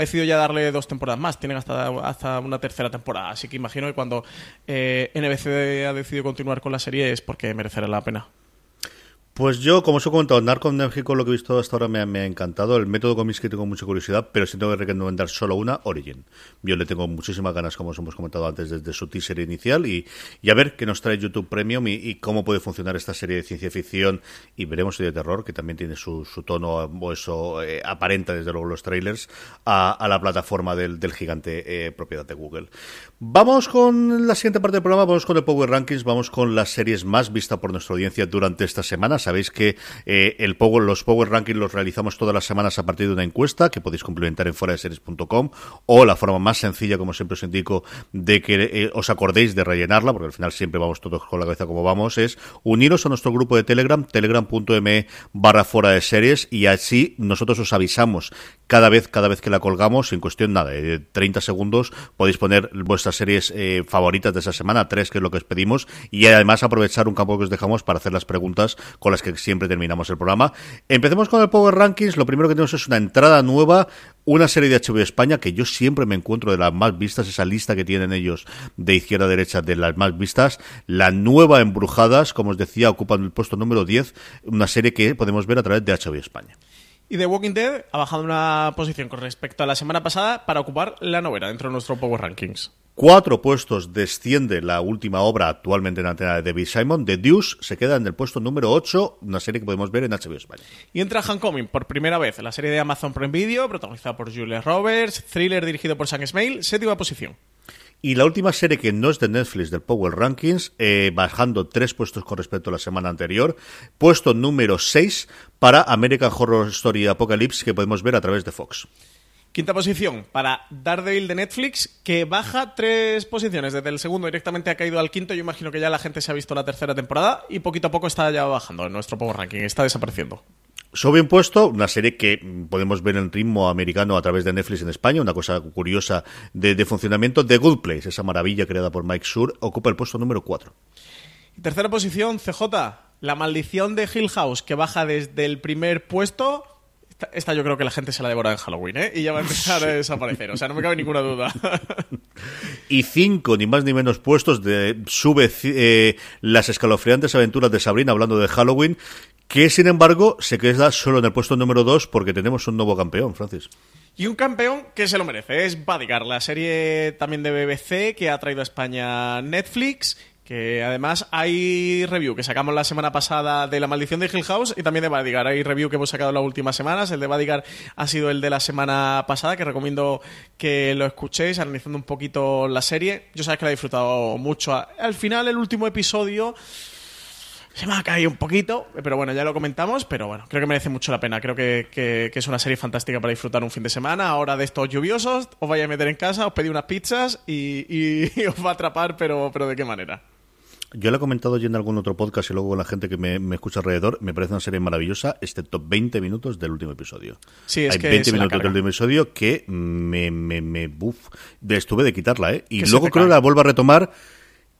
Speaker 4: decidido ya darle dos temporadas más. Tienen hasta, hasta una tercera temporada. Así que imagino que cuando eh, NBC ha decidido continuar con la serie es porque merecerá la pena.
Speaker 3: Pues yo, como os he comentado, Narco México lo que he visto hasta ahora me ha, encantado. El método cómics que tengo mucha curiosidad, pero si tengo que recomendar solo una, Origin. Yo le tengo muchísimas ganas, como os hemos comentado antes, desde su teaser inicial y, a ver qué nos trae YouTube Premium y, cómo puede funcionar esta serie de ciencia ficción y veremos de terror, que también tiene su, tono, o eso eh, aparenta desde luego los trailers, a, la plataforma del, gigante eh, propiedad de Google. Vamos con la siguiente parte del programa, vamos con el Power Rankings, vamos con las series más vistas por nuestra audiencia durante esta semana. Sabéis que eh, el Power, los Power Rankings los realizamos todas las semanas a partir de una encuesta que podéis complementar en foradeseries.com o la forma más sencilla, como siempre os indico, de que eh, os acordéis de rellenarla, porque al final siempre vamos todos con la cabeza como vamos, es uniros a nuestro grupo de Telegram, telegram.me barra fuera de series y así nosotros os avisamos cada vez, cada vez que la colgamos, en cuestión nada, de 30 segundos podéis poner vuestras series eh, favoritas de esa semana, tres que es lo que os pedimos, y además aprovechar un campo que os dejamos para hacer las preguntas con las que siempre terminamos el programa. Empecemos con el Power Rankings, lo primero que tenemos es una entrada nueva, una serie de HBO España que yo siempre me encuentro de las más vistas, esa lista que tienen ellos de izquierda a derecha de las más vistas, la nueva Embrujadas, como os decía, ocupan el puesto número 10, una serie que podemos ver a través de HBO España.
Speaker 4: Y The Walking Dead ha bajado una posición con respecto a la semana pasada para ocupar la novena dentro de nuestro Power Rankings.
Speaker 3: Cuatro puestos desciende la última obra actualmente en la antena de David Simon. The Deuce se queda en el puesto número 8, una serie que podemos ver en HBO España.
Speaker 4: Y entra Homecoming por primera vez, la serie de Amazon Prime Video, protagonizada por Julia Roberts, thriller dirigido por Sam Smale, séptima posición.
Speaker 3: Y la última serie que no es de Netflix del Power Rankings, eh, bajando tres puestos con respecto a la semana anterior, puesto número 6 para American Horror Story Apocalypse que podemos ver a través de Fox.
Speaker 4: Quinta posición para Daredevil de Netflix, que baja tres posiciones. Desde el segundo directamente ha caído al quinto. Yo imagino que ya la gente se ha visto la tercera temporada y poquito a poco está ya bajando nuestro Power Ranking. Está desapareciendo.
Speaker 3: Sobre Impuesto, una serie que podemos ver en ritmo americano a través de Netflix en España, una cosa curiosa de, funcionamiento. The Good Place, esa maravilla creada por Mike Sur, ocupa el puesto número 4.
Speaker 4: Tercera posición, CJ, La Maldición de Hill House, que baja desde el primer puesto esta, yo creo que la gente se la devora en Halloween, ¿eh? Y ya va a empezar a desaparecer. O sea, no me cabe ninguna duda.
Speaker 3: y cinco, ni más ni menos puestos, de sube eh, las escalofriantes aventuras de Sabrina hablando de Halloween, que sin embargo se queda solo en el puesto número 2 porque tenemos un nuevo campeón, Francis.
Speaker 4: Y un campeón que se lo merece, es Bodyguard, la serie también de BBC que ha traído a España Netflix Que además hay review que sacamos la semana pasada de La Maldición de Hill House y también de Badigar. Hay review que hemos sacado las últimas semanas. El de Badigar ha sido el de la semana pasada, que recomiendo que lo escuchéis, analizando un poquito la serie. Yo sabes que la he disfrutado mucho. Al final, el último episodio se me ha caído un poquito, pero bueno, ya lo comentamos, pero bueno, creo que merece mucho la pena. Creo que, que- que es una serie fantástica para disfrutar un fin de semana. Ahora de estos lluviosos, os vais a meter en casa, os pedí unas pizzas y, y- y os va a atrapar, pero, pero ¿de qué manera?
Speaker 3: Yo lo he comentado ya en algún otro podcast y luego con la gente que me, me escucha alrededor. Me parece una serie maravillosa, excepto 20 minutos del último episodio.
Speaker 4: Sí, es
Speaker 3: Hay
Speaker 4: que
Speaker 3: 20
Speaker 4: se la
Speaker 3: minutos del último episodio que me, me, me buf, estuve de quitarla, ¿eh? Y luego creo que la vuelvo a retomar.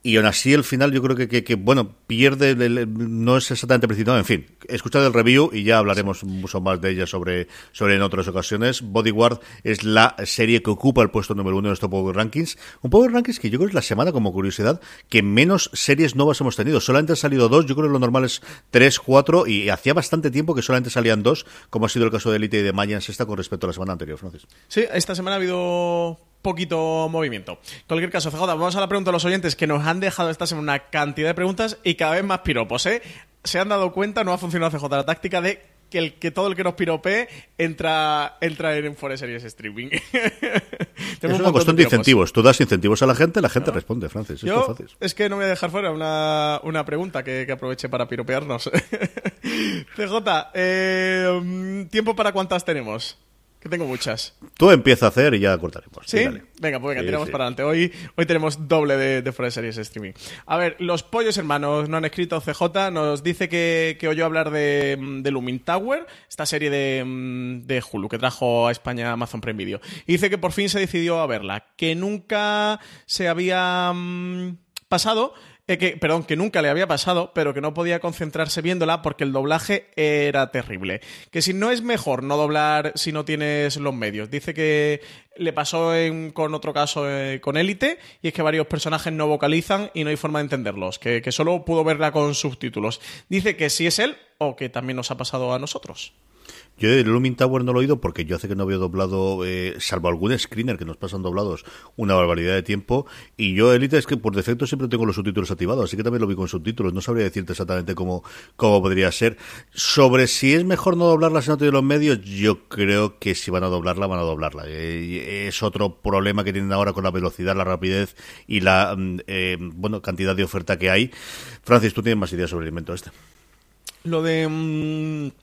Speaker 3: Y aún así, el final, yo creo que, que, que, bueno, pierde, el- el- no es exactamente precipitado. En fin, escuchad el review y ya hablaremos mucho más de ella sobre, sobre en otras ocasiones. Bodyguard es la serie que ocupa el puesto número uno de nuestro Power Rankings. Un Power Rankings que yo creo que es la semana, como curiosidad, que menos series nuevas hemos tenido. Solamente han salido dos, yo creo que lo normal es tres, cuatro, y hacía bastante tiempo que solamente salían dos, como ha sido el caso de Elite y de Mayans esta con respecto a la semana anterior, Francis.
Speaker 4: Sí, esta semana ha habido poquito movimiento. En cualquier caso, CJ, vamos a la pregunta de los oyentes que nos han dejado esta semana una cantidad de preguntas y cada vez más piropos, ¿eh? Se han dado cuenta, no ha funcionado CJ la táctica de que, el, que todo el que nos piropee entra, entra en Forest Series Streaming.
Speaker 3: Es una cuestión de incentivos. Tú das incentivos a la gente, la gente responde, Francis. Es
Speaker 4: Yo,
Speaker 3: fácil.
Speaker 4: es que no voy a dejar fuera una, una pregunta que, que aproveche para piropearnos. CJ, eh, mm, ¿tiempo para cuántas tenemos? Que tengo muchas.
Speaker 3: Tú empieza a hacer y ya cortaremos.
Speaker 4: ¿Sí?
Speaker 3: Dale.
Speaker 4: Venga, pues venga,
Speaker 3: Sí,
Speaker 4: tiramos
Speaker 3: sí.
Speaker 4: para adelante. Hoy, hoy tenemos doble de, de Fuera de Series Streaming. A ver, los pollos hermanos no han escrito CJ, nos dice que, que oyó hablar de, de Lumin Tower, esta serie de, de Hulu que trajo a España Amazon Prime Video. Y dice que por fin se decidió a verla, que nunca se había mm, pasado. Eh, que, perdón, que nunca le había pasado, pero que no podía concentrarse viéndola porque el doblaje era terrible. Que si no es mejor no doblar si no tienes los medios. Dice que le pasó en- con otro caso eh, con Élite, y es que varios personajes no vocalizan y no hay forma de entenderlos, que, que solo pudo verla con subtítulos. Dice que si es él o que también nos ha pasado a nosotros.
Speaker 3: Yo el Looming Tower no lo he oído porque yo hace que no veo doblado, eh, salvo algún screener que nos pasan doblados una barbaridad de tiempo. Y yo, Elite, es que por defecto siempre tengo los subtítulos activados, así que también lo vi con subtítulos. No sabría decirte exactamente cómo, cómo podría ser. Sobre si es mejor no doblarla si no tiene los medios, yo creo que si van a doblarla, van a doblarla. Eh, es otro problema que tienen ahora con la velocidad, la rapidez y la mm, eh, bueno cantidad de oferta que hay. Francis, tú tienes más ideas sobre el invento este.
Speaker 4: Lo de. mm,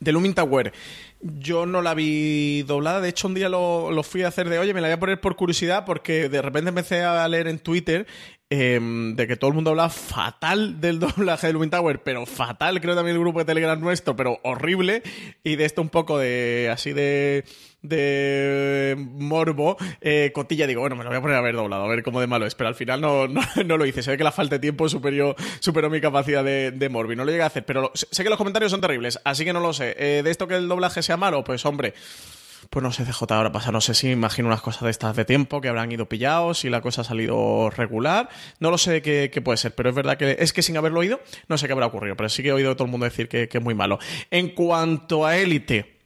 Speaker 4: de Looming Tower. Yo no la vi doblada. De hecho, un día lo, lo fui a hacer de, oye, me la voy a poner por curiosidad porque de repente empecé a leer en Twitter eh, de que todo el mundo hablaba fatal del doblaje de Looming Tower, pero fatal, creo también el grupo de Telegram nuestro, pero horrible. Y de esto un poco de, así de, de morbo, eh, cotilla, digo, bueno, me lo voy a poner a ver doblado, a ver cómo de malo es. Pero al final no, no, lo hice. Se ve que la falta de tiempo superó, superó mi capacidad de, de morbo y no lo llegué a hacer. Pero sé que los comentarios son terribles, así que no lo sé. Eh, de esto que el doblaje sea malo, pues hombre. Pues no sé, CJ ahora pasa, no sé si imagino unas cosas de estas de tiempo que habrán ido pillados y la cosa ha salido regular. No lo sé qué, qué puede ser, pero es verdad que es que sin haberlo oído, no sé qué habrá ocurrido, pero sí que he oído todo el mundo decir que, que es muy malo. En cuanto a Élite,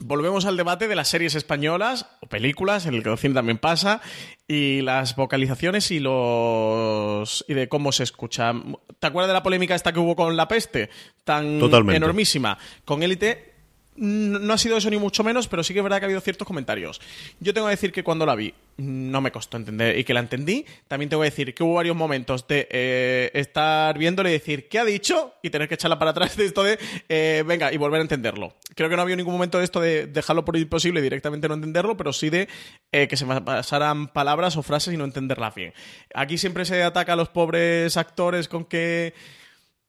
Speaker 4: Volvemos al debate de las series españolas o películas, en el que el cine también pasa, y las vocalizaciones y los y de cómo se escucha. ¿Te acuerdas de la polémica esta que hubo con La Peste? Tan
Speaker 3: Totalmente.
Speaker 4: enormísima. Con Élite no ha sido eso ni mucho menos, pero sí que es verdad que ha habido ciertos comentarios. Yo tengo que decir que cuando la vi no me costó entender y que la entendí. También tengo que decir que hubo varios momentos de eh, estar viéndole y decir ¿qué ha dicho? y tener que echarla para atrás de esto de eh, venga y volver a entenderlo. Creo que no había ningún momento de esto de dejarlo por imposible y directamente no entenderlo, pero sí de eh, que se me pasaran palabras o frases y no entenderlas bien. Aquí siempre se ataca a los pobres actores con que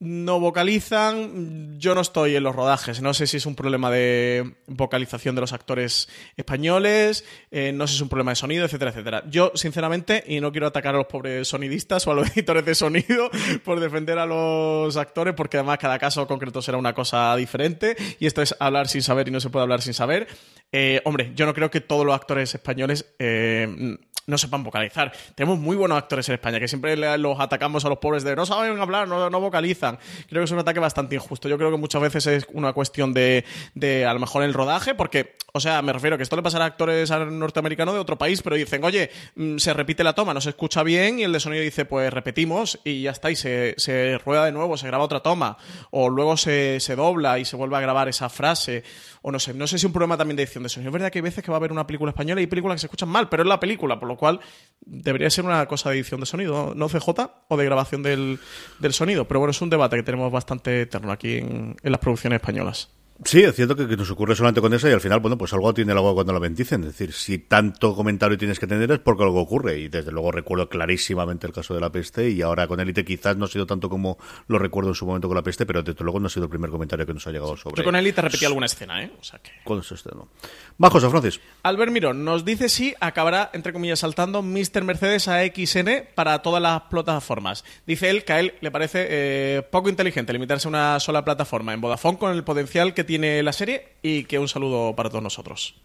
Speaker 4: no vocalizan. Yo no estoy en los rodajes. No sé si es un problema de vocalización de los actores españoles, eh, no sé si es un problema de sonido, etcétera, etcétera. Yo, sinceramente, y no quiero atacar a los pobres sonidistas o a los editores de sonido por defender a los actores, porque además cada caso concreto será una cosa diferente. Y esto es hablar sin saber y no se puede hablar sin saber. Eh, hombre, yo no creo que todos los actores españoles eh, no sepan vocalizar. Tenemos muy buenos actores en España, que siempre los atacamos a los pobres de no saben hablar, no, no vocalizan. Creo que es un ataque bastante injusto. Yo creo que muchas veces es una cuestión de, de a lo mejor el rodaje, porque, o sea, me refiero que esto le pasará a actores norteamericanos de otro país, pero dicen, oye, mm, se repite la toma, no se escucha bien, y el de sonido dice, pues repetimos, y ya está, y se, se rueda de nuevo, se graba otra toma, o luego se, se dobla y se vuelve a grabar esa frase, o no sé, no sé si un problema también de edición de sonido. Es verdad que hay veces que va a haber una película española y películas que se escuchan mal, pero es la película, por lo cual debería ser una cosa de edición de sonido, no CJ, o de grabación del, del sonido. Pero bueno, es un debate que tenemos bastante eterno aquí en, en las producciones españolas.
Speaker 3: Sí, es cierto que, que, nos ocurre solamente con eso y al final, bueno, pues algo tiene el agua cuando lo bendicen. Es decir, si tanto comentario tienes que tener es porque algo ocurre. Y desde luego recuerdo clarísimamente el caso de la peste y ahora con Elite quizás no ha sido tanto como lo recuerdo en su momento con la peste, pero desde luego no ha sido el primer comentario que nos ha llegado sobre.
Speaker 4: Yo con Elite repetí alguna escena, ¿eh? O sea que...
Speaker 3: Con eso no. Bajos a Francis.
Speaker 4: Albert Mirón nos dice si acabará, entre comillas, saltando Mr. Mercedes a XN para todas las plataformas. Dice él que a él le parece eh, poco inteligente limitarse a una sola plataforma en Vodafone con el potencial que tiene la serie y que un saludo para todos nosotros.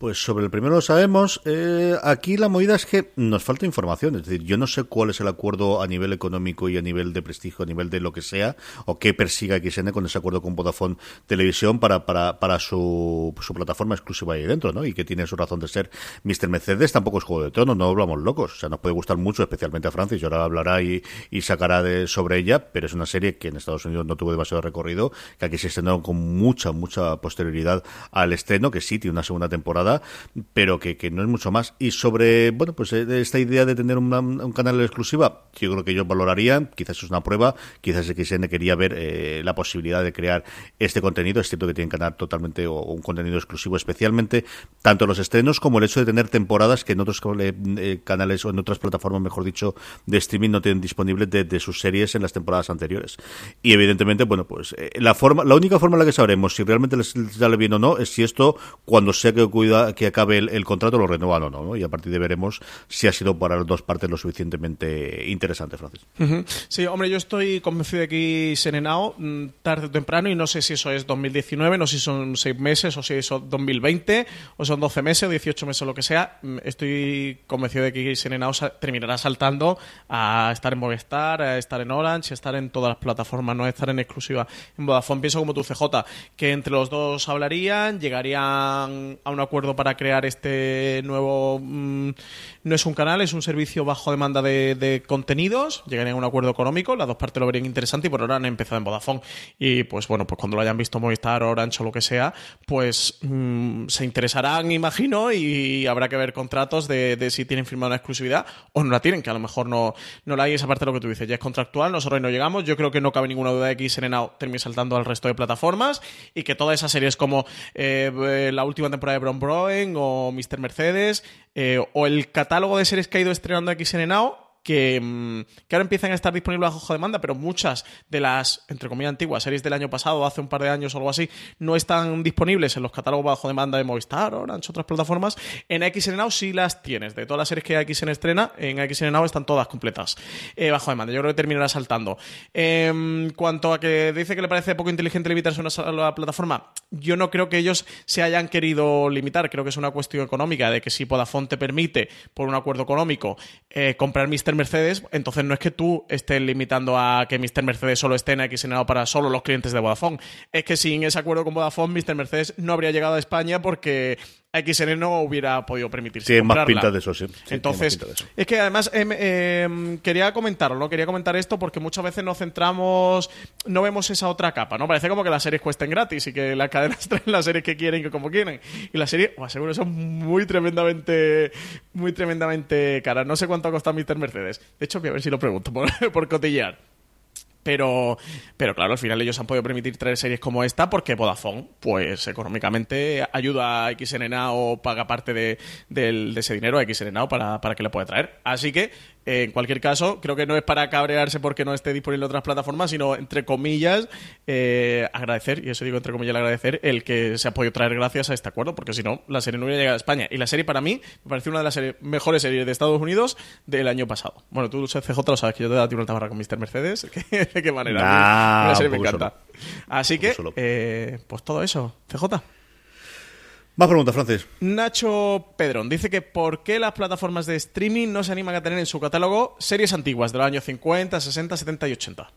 Speaker 3: Pues sobre el primero lo sabemos. Eh, aquí la movida es que nos falta información. Es decir, yo no sé cuál es el acuerdo a nivel económico y a nivel de prestigio, a nivel de lo que sea, o qué persiga XN con ese acuerdo con Vodafone Televisión para, para, para su, su plataforma exclusiva ahí dentro, ¿no? Y que tiene su razón de ser. Mr. Mercedes tampoco es juego de tono, no hablamos locos. O sea, nos puede gustar mucho, especialmente a Francis, y ahora hablará y, y sacará de, sobre ella, pero es una serie que en Estados Unidos no tuvo demasiado recorrido, que aquí se estrenó con mucha, mucha posterioridad al estreno, que sí tiene una segunda temporada pero que, que, no es mucho más. Y sobre, bueno, pues eh, esta idea de tener un canal exclusiva, yo creo que ellos valorarían, quizás es una prueba, quizás XN quería ver eh, la posibilidad de crear este contenido, es cierto que tienen canal totalmente o, un contenido exclusivo especialmente, tanto los estrenos como el hecho de tener temporadas que en otros eh, canales o en otras plataformas, mejor dicho, de streaming no tienen disponibles de, de sus series en las temporadas anteriores. Y evidentemente, bueno, pues la forma, la única forma en la que sabremos si realmente les sale bien o no es si esto, cuando sea que cuida que acabe el, el contrato lo renuevan o no, no, Y a partir de veremos si ha sido para las dos partes lo suficientemente interesante, Francis.
Speaker 4: Uh -huh. Sí, hombre, yo estoy convencido de que Senenao, mm, tarde o temprano, y no sé si eso es 2019, no sé si son seis meses, o si eso es 2020, o son 12 meses, o 18 meses, o lo que sea, mm, estoy convencido de que Senenao terminará saltando a estar en Movistar, a estar en Orange, a estar en todas las plataformas, no a estar en exclusiva en Vodafone. Pienso como tu CJ, que entre los dos hablarían, llegarían a un acuerdo para crear este nuevo... Mmm, no es un canal, es un servicio bajo demanda de, contenidos. Llegarían a un acuerdo económico, las dos partes lo verían interesante y por ahora han empezado en Vodafone. Y pues bueno, pues cuando lo hayan visto Movistar, Orange o lo que sea, pues mmm, se interesarán, imagino, y habrá que ver contratos de, si tienen firmada una exclusividad o no la tienen, que a lo mejor no, no la hay. Esa parte de lo que tú dices ya es contractual, nosotros no llegamos. Yo creo que no cabe ninguna duda de que Serenao termine saltando al resto de plataformas y que todas esas series como eh, la última temporada de Bron O Mr. Mercedes eh, o el catálogo de series que ha ido estrenando XN Now que, que, ahora empiezan a estar disponibles bajo demanda, pero muchas de las, entre comillas, antiguas series del año pasado, hace un par de años o algo así, no están disponibles en los catálogos bajo demanda de Movistar, Orange, otras plataformas. En XN Now sí las tienes. De todas las series que XN estrena, en XN Now están todas completas eh, bajo demanda. Yo creo que terminará saltando. En cuanto a que dice que le parece poco inteligente limitarse a una plataforma, yo no creo que ellos se hayan querido limitar. Creo que es una cuestión económica de que si Vodafone te permite, por un acuerdo económico, eh, comprar Mr. Mercedes, entonces no es que tú estés limitando a que Mr. Mercedes solo esté en XNO para solo los clientes de Vodafone. Es que sin ese acuerdo con Vodafone, Mr. Mercedes no habría llegado a España porque XN no hubiera podido permitirse.
Speaker 3: Tiene más pinta de eso, sí. sí
Speaker 4: Entonces, eso. es que además eh, eh, quería comentarlo, ¿no? Quería comentar esto porque muchas veces nos centramos, no vemos esa otra capa, ¿no? Parece como que las series cuesten gratis y que las cadenas traen las series que quieren y como quieren. Y las series, os aseguro, son muy tremendamente, muy tremendamente caras. No sé cuánto ha costado Mr. Mercedes. De hecho, voy a ver si lo pregunto por, por cotillear. Pero, pero claro, al final ellos han podido permitir traer series como esta porque Vodafone, pues económicamente ayuda a XNA o paga parte de, de, ese dinero a XNA para, para que le pueda traer. Así que, en cualquier caso, creo que no es para cabrearse porque no esté disponible en otras plataformas, sino, entre comillas, eh, agradecer, y eso digo entre comillas, agradecer el que se ha podido traer gracias a este acuerdo, porque si no, la serie no hubiera llegado a España. Y la serie, para mí, me parece una de las series, mejores series de Estados Unidos del año pasado. Bueno, tú, CJ, lo sabes que yo te he dado una tabarra con Mr. Mercedes. de qué manera.
Speaker 3: Nah,
Speaker 4: la serie me encanta. Solo. Así que, eh, pues todo eso. CJ.
Speaker 3: Más preguntas, Francis.
Speaker 4: Nacho Pedrón dice que por qué las plataformas de streaming no se animan a tener en su catálogo series antiguas de los años 50, 60, 70 y 80.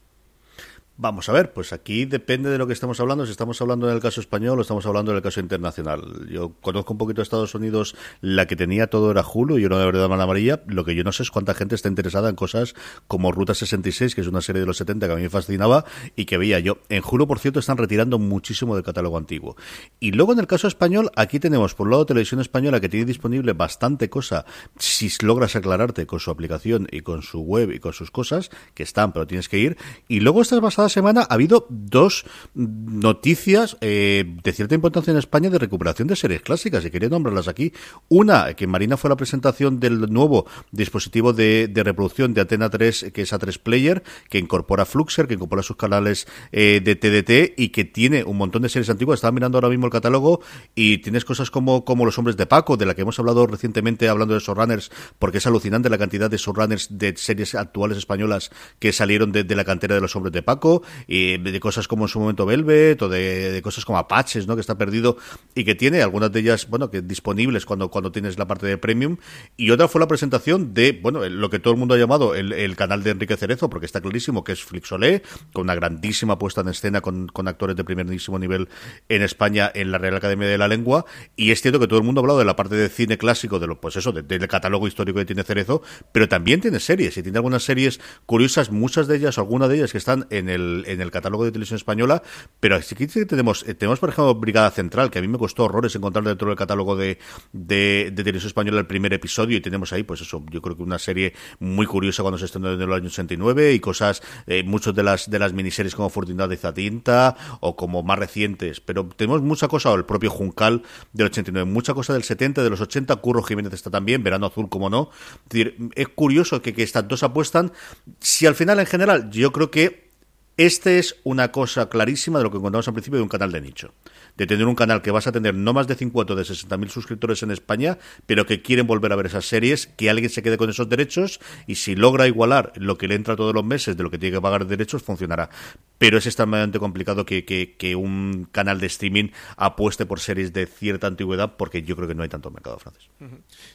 Speaker 3: Vamos a ver, pues aquí depende de lo que estamos hablando, si estamos hablando del caso español o estamos hablando del caso internacional. Yo conozco un poquito de Estados Unidos, la que tenía todo era Hulu y una de verdad mala amarilla. Lo que yo no sé es cuánta gente está interesada en cosas como Ruta 66, que es una serie de los 70 que a mí me fascinaba y que veía yo. En Hulu, por cierto, están retirando muchísimo del catálogo antiguo. Y luego en el caso español, aquí tenemos por un lado Televisión Española que tiene disponible bastante cosa si logras aclararte con su aplicación y con su web y con sus cosas, que están, pero tienes que ir. Y luego estás basada semana ha habido dos noticias eh, de cierta importancia en España de recuperación de series clásicas y quería nombrarlas aquí. Una, que Marina fue la presentación del nuevo dispositivo de, reproducción de Atena 3, que es A3 Player, que incorpora Fluxer, que incorpora sus canales eh, de TDT y que tiene un montón de series antiguas. Estaba mirando ahora mismo el catálogo y tienes cosas como, como Los Hombres de Paco, de la que hemos hablado recientemente hablando de showrunners, porque es alucinante la cantidad de showrunners de series actuales españolas que salieron de la cantera de Los Hombres de Paco y de cosas como en su momento Velvet o de, cosas como Apaches, ¿no? Que está perdido y que tiene algunas de ellas, bueno, que disponibles cuando, cuando tienes la parte de Premium. Y otra fue la presentación de, bueno, lo que todo el mundo ha llamado el, canal de Enrique Cerezo, porque está clarísimo que es Flixolé, con una grandísima puesta en escena con, actores de primerísimo nivel en España en la Real Academia de la Lengua. Y es cierto que todo el mundo ha hablado de la parte de cine clásico, de lo, pues eso, del catálogo histórico que tiene Cerezo, pero también tiene series, y tiene algunas series curiosas, muchas de ellas, algunas de ellas que están en el en el catálogo de televisión española, pero aquí tenemos, eh, tenemos por ejemplo Brigada Central, que a mí me costó horrores encontrar dentro del catálogo de, de, televisión española el primer episodio y tenemos ahí, pues eso, yo creo que una serie muy curiosa cuando se estrenó en el año 89 y cosas, eh, muchas de las, de las miniseries como Fortuna de Zatinta o como más recientes, pero tenemos mucha cosa, o el propio Juncal del 89, mucha cosa del 70, de los 80, Curro Jiménez está también, Verano Azul, como no. Es, decir, es curioso que, que estas dos apuestan. Si al final, en general, yo creo que este es una cosa clarísima de lo que encontramos al principio de un canal de nicho de tener un canal que vas a tener no más de 50 de 60.000 suscriptores en España, pero que quieren volver a ver esas series, que alguien se quede con esos derechos y si logra igualar lo que le entra todos los meses de lo que tiene que pagar de derechos, funcionará. Pero es extremadamente complicado que, que, un canal de streaming apueste por series de cierta antigüedad porque yo creo que no hay tanto mercado francés.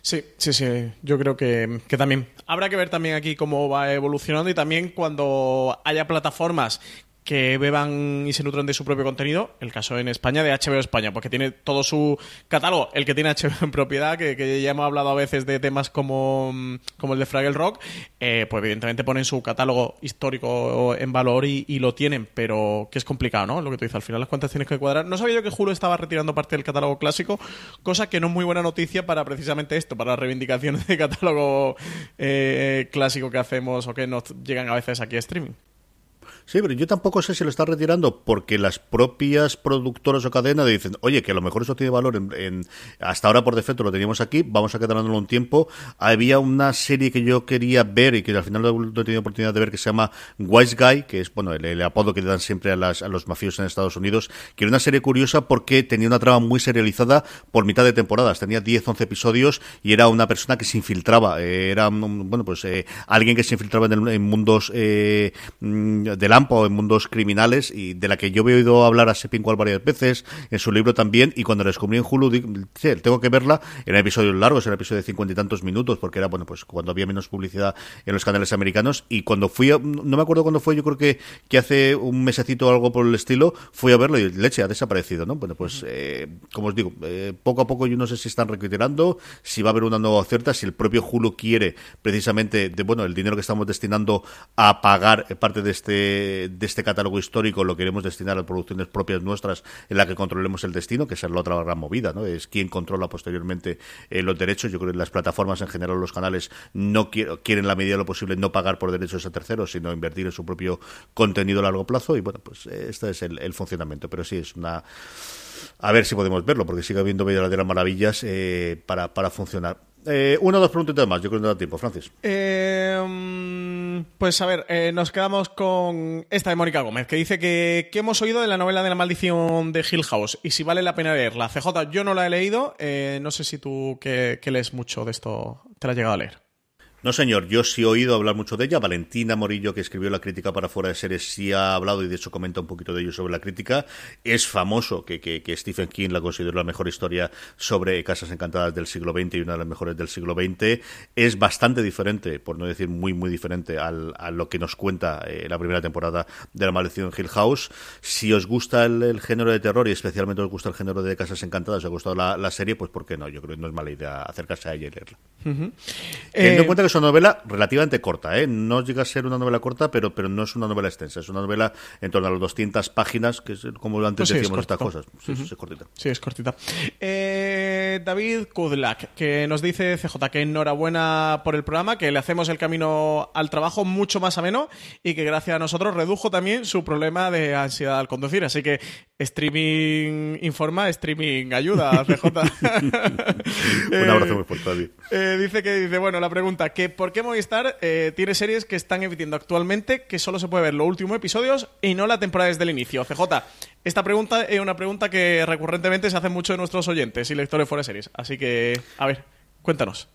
Speaker 4: Sí, sí, sí. Yo creo que, que también. Habrá que ver también aquí cómo va evolucionando y también cuando haya plataformas que beban y se nutran de su propio contenido. El caso en España de HBO España, porque tiene todo su catálogo, el que tiene HBO en propiedad, que, ya hemos hablado a veces de temas como, como el de Fraggle Rock, eh, pues evidentemente ponen su catálogo histórico en valor y, lo tienen, pero que es complicado, ¿no? Lo que tú dices, al final las cuentas tienes que cuadrar. No sabía yo que Hulu estaba retirando parte del catálogo clásico, cosa que no es muy buena noticia para precisamente esto, para las reivindicaciones de catálogo eh, clásico que hacemos o que nos llegan a veces aquí a streaming.
Speaker 3: Sí, pero yo tampoco sé si lo está retirando porque las propias productoras o cadenas dicen, oye, que a lo mejor eso tiene valor en, hasta ahora por defecto lo teníamos aquí, vamos a quedarnos un tiempo. Había una serie que yo quería ver y que al final no he tenido oportunidad de ver que se llama Wise Guy, que es bueno el, apodo que le dan siempre a, las, a los mafiosos en Estados Unidos, que era una serie curiosa porque tenía una trama muy serializada por mitad de temporadas, tenía 10, 11 episodios y era una persona que se infiltraba, eh, era bueno pues eh, alguien que se infiltraba en, en mundos eh, mm, o en mundos criminales y de la que yo he oído hablar a Sepincual varias veces, en su libro también, y cuando la descubrí en Hulu, tengo que verla, eran episodios largos, era episodio de cincuenta y tantos minutos, porque era, bueno, pues cuando había menos publicidad en los canales americanos, y cuando fui, a, no me acuerdo cuándo fue, yo creo que, que hace un mesecito o algo por el estilo, fui a verlo y leche, ha desaparecido, ¿no? Bueno, pues, eh, como os digo, eh, poco a poco yo no sé si están recuperando, si va a haber una nueva oferta, si el propio Hulu quiere precisamente, de, bueno, el dinero que estamos destinando a pagar parte de este de, este catálogo histórico lo queremos destinar a producciones propias nuestras en la que controlemos el destino, que es la otra gran movida, ¿no? Es quien controla posteriormente eh, los derechos. Yo creo que las plataformas en general, los canales, no quieren la medida de lo posible no pagar por derechos a terceros, sino invertir en su propio contenido a largo plazo. Y bueno, pues este es el, funcionamiento. Pero sí, es una a ver si podemos verlo, porque sigue habiendo verdaderas maravillas eh, para, para funcionar. Eh, una o dos preguntas más, yo creo que no da tiempo, Francis.
Speaker 4: Eh, pues a ver, eh, nos quedamos con esta de Mónica Gómez, que dice que ¿qué hemos oído de la novela de la maldición de Hill House y si vale la pena leerla. CJ, yo no la he leído, no sé si tú que, lees mucho de esto te la has llegado a leer.
Speaker 3: No, señor, yo sí he oído hablar mucho de ella. Valentina Morillo, que escribió la crítica para Fuera de Series, sí ha hablado y de hecho comenta un poquito de ello sobre la crítica. Es famoso que, que, Stephen King la consideró la mejor historia sobre casas encantadas del siglo XX y una de las mejores del siglo XX. Es bastante diferente, por no decir muy, muy diferente a lo que nos cuenta eh, la primera temporada de La Maldición Hill House. Si os gusta el, género de terror y especialmente os gusta el género de casas encantadas, os ha gustado la, serie, pues ¿por qué no? Yo creo que no es mala idea acercarse a ella y leerla. Teniendo en cuenta que es una novela relativamente corta, ¿eh? No llega a ser una novela corta, pero, pero no es una novela extensa. Es una novela en torno a las 200 páginas, que es como antes pues decíamos estas cosas. Sí, es cortita.
Speaker 4: Sí, es cortita. Eh, David Kudlak, que nos dice CJ que enhorabuena por el programa, que le hacemos el camino al trabajo mucho más ameno y que gracias a nosotros redujo también su problema de ansiedad al conducir. Así que streaming informa, streaming ayuda, CJ.
Speaker 3: Un abrazo muy fuerte, David.
Speaker 4: Eh, dice que, dice, bueno, la pregunta, que ¿por qué Movistar eh, tiene series que están emitiendo actualmente que solo se puede ver los últimos episodios y no la temporada desde el inicio? CJ, esta pregunta es una pregunta que recurrentemente se hace mucho de nuestros oyentes y lectores fuera de series. Así que, a ver, cuéntanos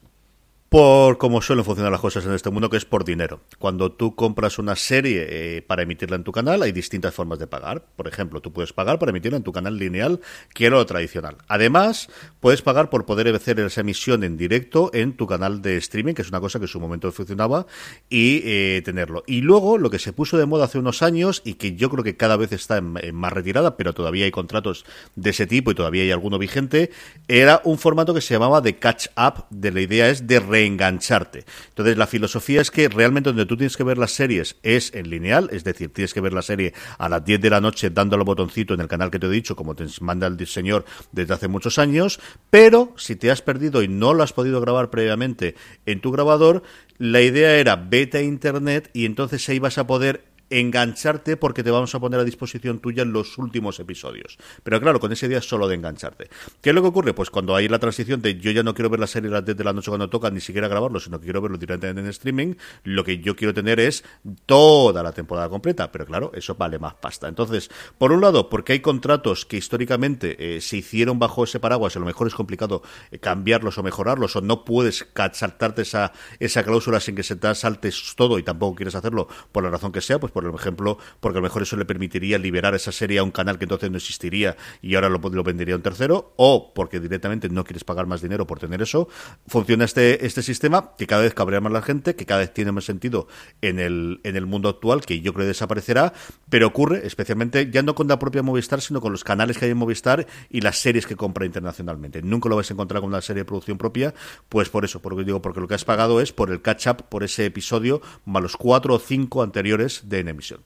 Speaker 3: por cómo suelen funcionar las cosas en este mundo, que es por dinero. Cuando tú compras una serie eh, para emitirla en tu canal, hay distintas formas de pagar. Por ejemplo, tú puedes pagar para emitirla en tu canal lineal, que era lo tradicional. Además, puedes pagar por poder hacer esa emisión en directo en tu canal de streaming, que es una cosa que en su momento funcionaba, y eh, tenerlo. Y luego, lo que se puso de moda hace unos años, y que yo creo que cada vez está en, más retirada, pero todavía hay contratos de ese tipo y todavía hay alguno vigente, era un formato que se llamaba de catch up, de la idea es de re engancharte. Entonces, la filosofía es que realmente donde tú tienes que ver las series es en lineal, es decir, tienes que ver la serie a las 10 de la noche dándole al botoncito en el canal que te he dicho, como te manda el señor desde hace muchos años, pero si te has perdido y no lo has podido grabar previamente en tu grabador, la idea era vete a internet y entonces ahí vas a poder engancharte porque te vamos a poner a disposición tuya los últimos episodios. Pero claro, con ese día solo de engancharte. ¿Qué es lo que ocurre? Pues cuando hay la transición de yo ya no quiero ver la serie a las 10 de la noche cuando toca, ni siquiera grabarlo, sino que quiero verlo directamente en streaming, lo que yo quiero tener es toda la temporada completa. Pero claro, eso vale más pasta. Entonces, por un lado, porque hay contratos que históricamente eh, se hicieron bajo ese paraguas, a lo mejor es complicado eh, cambiarlos o mejorarlos, o no puedes saltarte esa, esa cláusula sin que se te saltes todo y tampoco quieres hacerlo por la razón que sea, pues por ejemplo, porque a lo mejor eso le permitiría liberar esa serie a un canal que entonces no existiría y ahora lo, lo vendería un tercero, o porque directamente no quieres pagar más dinero por tener eso. Funciona este, este sistema que cada vez cabrea más la gente, que cada vez tiene más sentido en el, en el mundo actual, que yo creo que desaparecerá, pero ocurre especialmente ya no con la propia Movistar, sino con los canales que hay en Movistar y las series que compra internacionalmente. Nunca lo vais a encontrar con una serie de producción propia, pues por eso, porque digo, porque lo que has pagado es por el catch-up, por ese episodio, más los cuatro o cinco anteriores de emisión.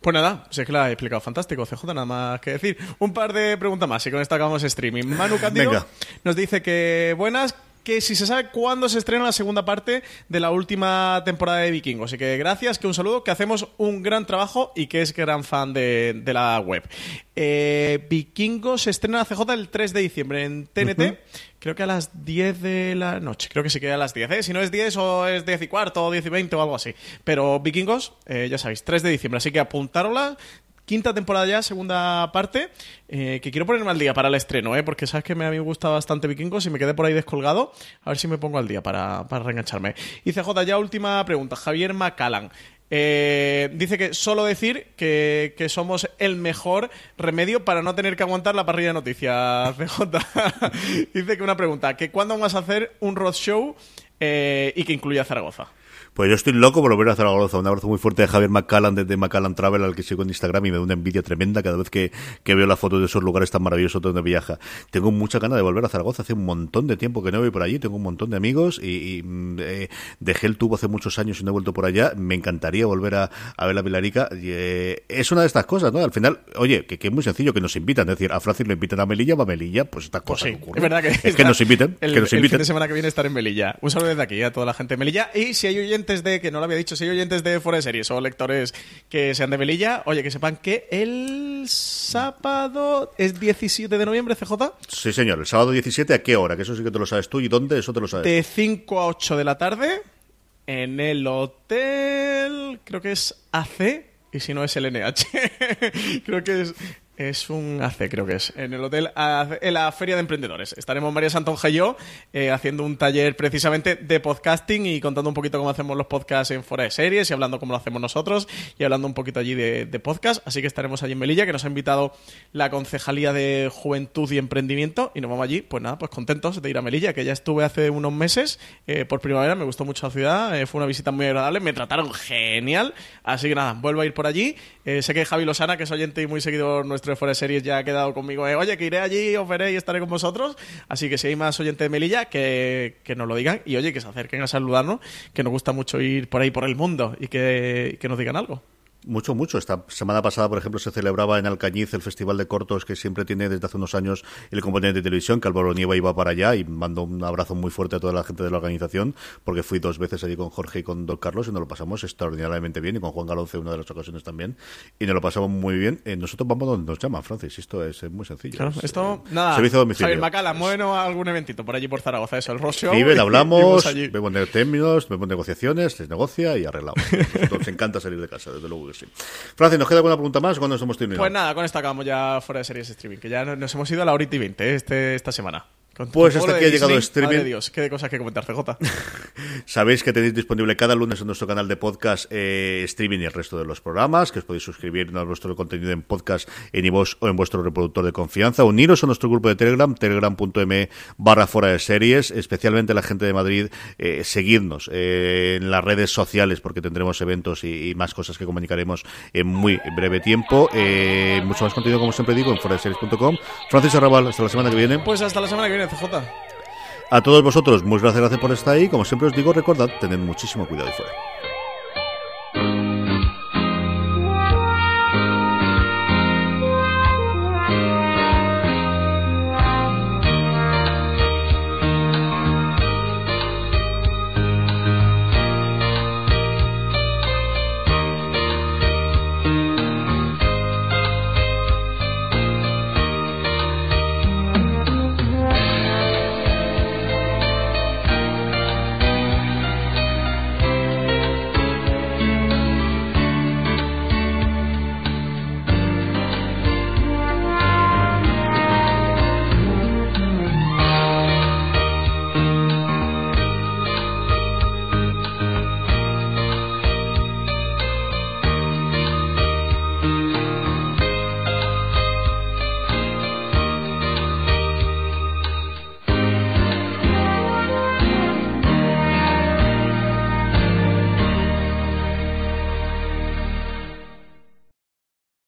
Speaker 4: Pues nada, sé que la he explicado fantástico, CJ, nada más que decir. Un par de preguntas más y con esto acabamos streaming. Manu Candido nos dice que buenas, que si se sabe cuándo se estrena la segunda parte de la última temporada de Vikingos. Así que gracias, que un saludo, que hacemos un gran trabajo y que es gran fan de, la web. Eh, Vikingos se estrena la CJ el 3 de diciembre en TNT. Creo que a las 10 de la noche. Creo que sí que a las 10. ¿eh? Si no es 10 o es 10 y cuarto o 10 y 20 o algo así. Pero Vikingos, eh, ya sabéis, 3 de diciembre. Así que apuntárosla quinta temporada ya, segunda parte, eh, que quiero ponerme al día para el estreno, ¿eh? porque sabes que me, a mí me gusta bastante Vikingos y me quedé por ahí descolgado. A ver si me pongo al día para, para reengancharme. Y CJ, ya última pregunta. Javier Macallan. Eh, dice que solo decir que, somos el mejor remedio para no tener que aguantar la parrilla de noticias, CJ. dice que una pregunta, que ¿cuándo vamos a hacer un roadshow eh, y que incluya Zaragoza?
Speaker 3: Pues yo estoy loco por volver a Zaragoza. Un abrazo muy fuerte de Javier McCallan desde McCallan Travel, al que sigo en Instagram y me da una envidia tremenda cada vez que, veo la foto de esos lugares tan maravillosos donde viaja. Tengo mucha ganas de volver a Zaragoza. Hace un montón de tiempo que no voy por allí. Tengo un montón de amigos y, mm, eh, dejé el tubo hace muchos años y no he vuelto por allá. Me encantaría volver a, ver la Pilarica. Eh, es una de estas cosas, ¿no? Al final, oye, que, es muy sencillo que nos invitan. Es decir, a Francis lo invitan a Melilla, va a Melilla, pues estas pues cosas
Speaker 4: Es verdad que,
Speaker 3: es que nos inviten.
Speaker 4: El,
Speaker 3: que nos inviten.
Speaker 4: fin de semana que viene estar en Melilla. Un saludo desde aquí a toda la gente de Melilla. Y si hay oyentes de que no lo había dicho, si hay oyentes de Fuera de Series o lectores que sean de Melilla, oye, que sepan que el sábado es 17 de noviembre, CJ.
Speaker 3: Sí, señor, el sábado 17, ¿a qué hora? Que eso sí que te lo sabes tú. ¿Y dónde? Eso te lo sabes.
Speaker 4: De 5 a 8 de la tarde, en el hotel, creo que es AC, y si no es el NH. creo que es Es un AC, creo que es. En el hotel, en la Feria de Emprendedores. Estaremos María Santonja y yo eh, haciendo un taller precisamente de podcasting y contando un poquito cómo hacemos los podcasts en fuera de series y hablando cómo lo hacemos nosotros y hablando un poquito allí de, podcast. Así que estaremos allí en Melilla, que nos ha invitado la Concejalía de Juventud y Emprendimiento y nos vamos allí, pues nada, pues contentos de ir a Melilla, que ya estuve hace unos meses eh, por primavera, me gustó mucho la ciudad, eh, fue una visita muy agradable, me trataron genial. Así que nada, vuelvo a ir por allí. sé que Javi Losana, que es oyente y muy seguidor nuestro Series ya ha quedado conmigo. Eh, oye, que iré allí, os veré y estaré con vosotros. Así que si hay más oyentes de Melilla, que, que nos lo digan. Y oye, que se acerquen a saludarnos, que nos gusta mucho ir por ahí por el mundo y que, que nos digan algo.
Speaker 3: Mucho, mucho. Esta semana pasada, por ejemplo, se celebraba en Alcañiz el Festival de Cortos que siempre tiene desde hace unos años el componente de televisión, que Álvaro Nieva iba para allá y mando un abrazo muy fuerte a toda la gente de la organización, porque fui dos veces allí con Jorge y con Don Carlos y nos lo pasamos extraordinariamente bien y con Juan Galonce una de las ocasiones también y nos lo pasamos muy bien. Eh, nosotros vamos donde nos llaman, Francis, esto es muy sencillo.
Speaker 4: Claro, esto, eh, nada.
Speaker 3: Servicio domicilio.
Speaker 4: Javier Macala, bueno algún eventito por allí por Zaragoza, eso, el Rosio.
Speaker 3: Viven, hablamos, vemos términos, vemos negociaciones, se negocia y arreglamos. nos encanta salir de casa, desde luego que sí. Francis, ¿nos queda alguna pregunta más cuando nos hemos?
Speaker 4: Pues nada, con esto acabamos ya fuera de series streaming, que ya nos hemos ido a la horita y 20 este, esta semana
Speaker 3: pues hasta aquí ha llegado streaming.
Speaker 4: Dios, qué cosas que comentar, CJ.
Speaker 3: Sabéis que tenéis disponible cada lunes en nuestro canal de podcast eh, streaming y el resto de los programas, que os podéis suscribir a nuestro contenido en podcast en iVoox o en vuestro reproductor de confianza. Uniros a nuestro grupo de Telegram, telegram.m barra fuera de series, especialmente la gente de Madrid, eh, seguidnos eh, en las redes sociales porque tendremos eventos y, más cosas que comunicaremos en muy breve tiempo. Eh, mucho más contenido, como siempre digo, en fuera de series.com. Francis Arrabal, hasta la semana que viene.
Speaker 4: Pues hasta la semana que viene.
Speaker 3: A todos vosotros, muchas gracias, por estar ahí. Como siempre os digo, recordad, tened muchísimo cuidado y fuera.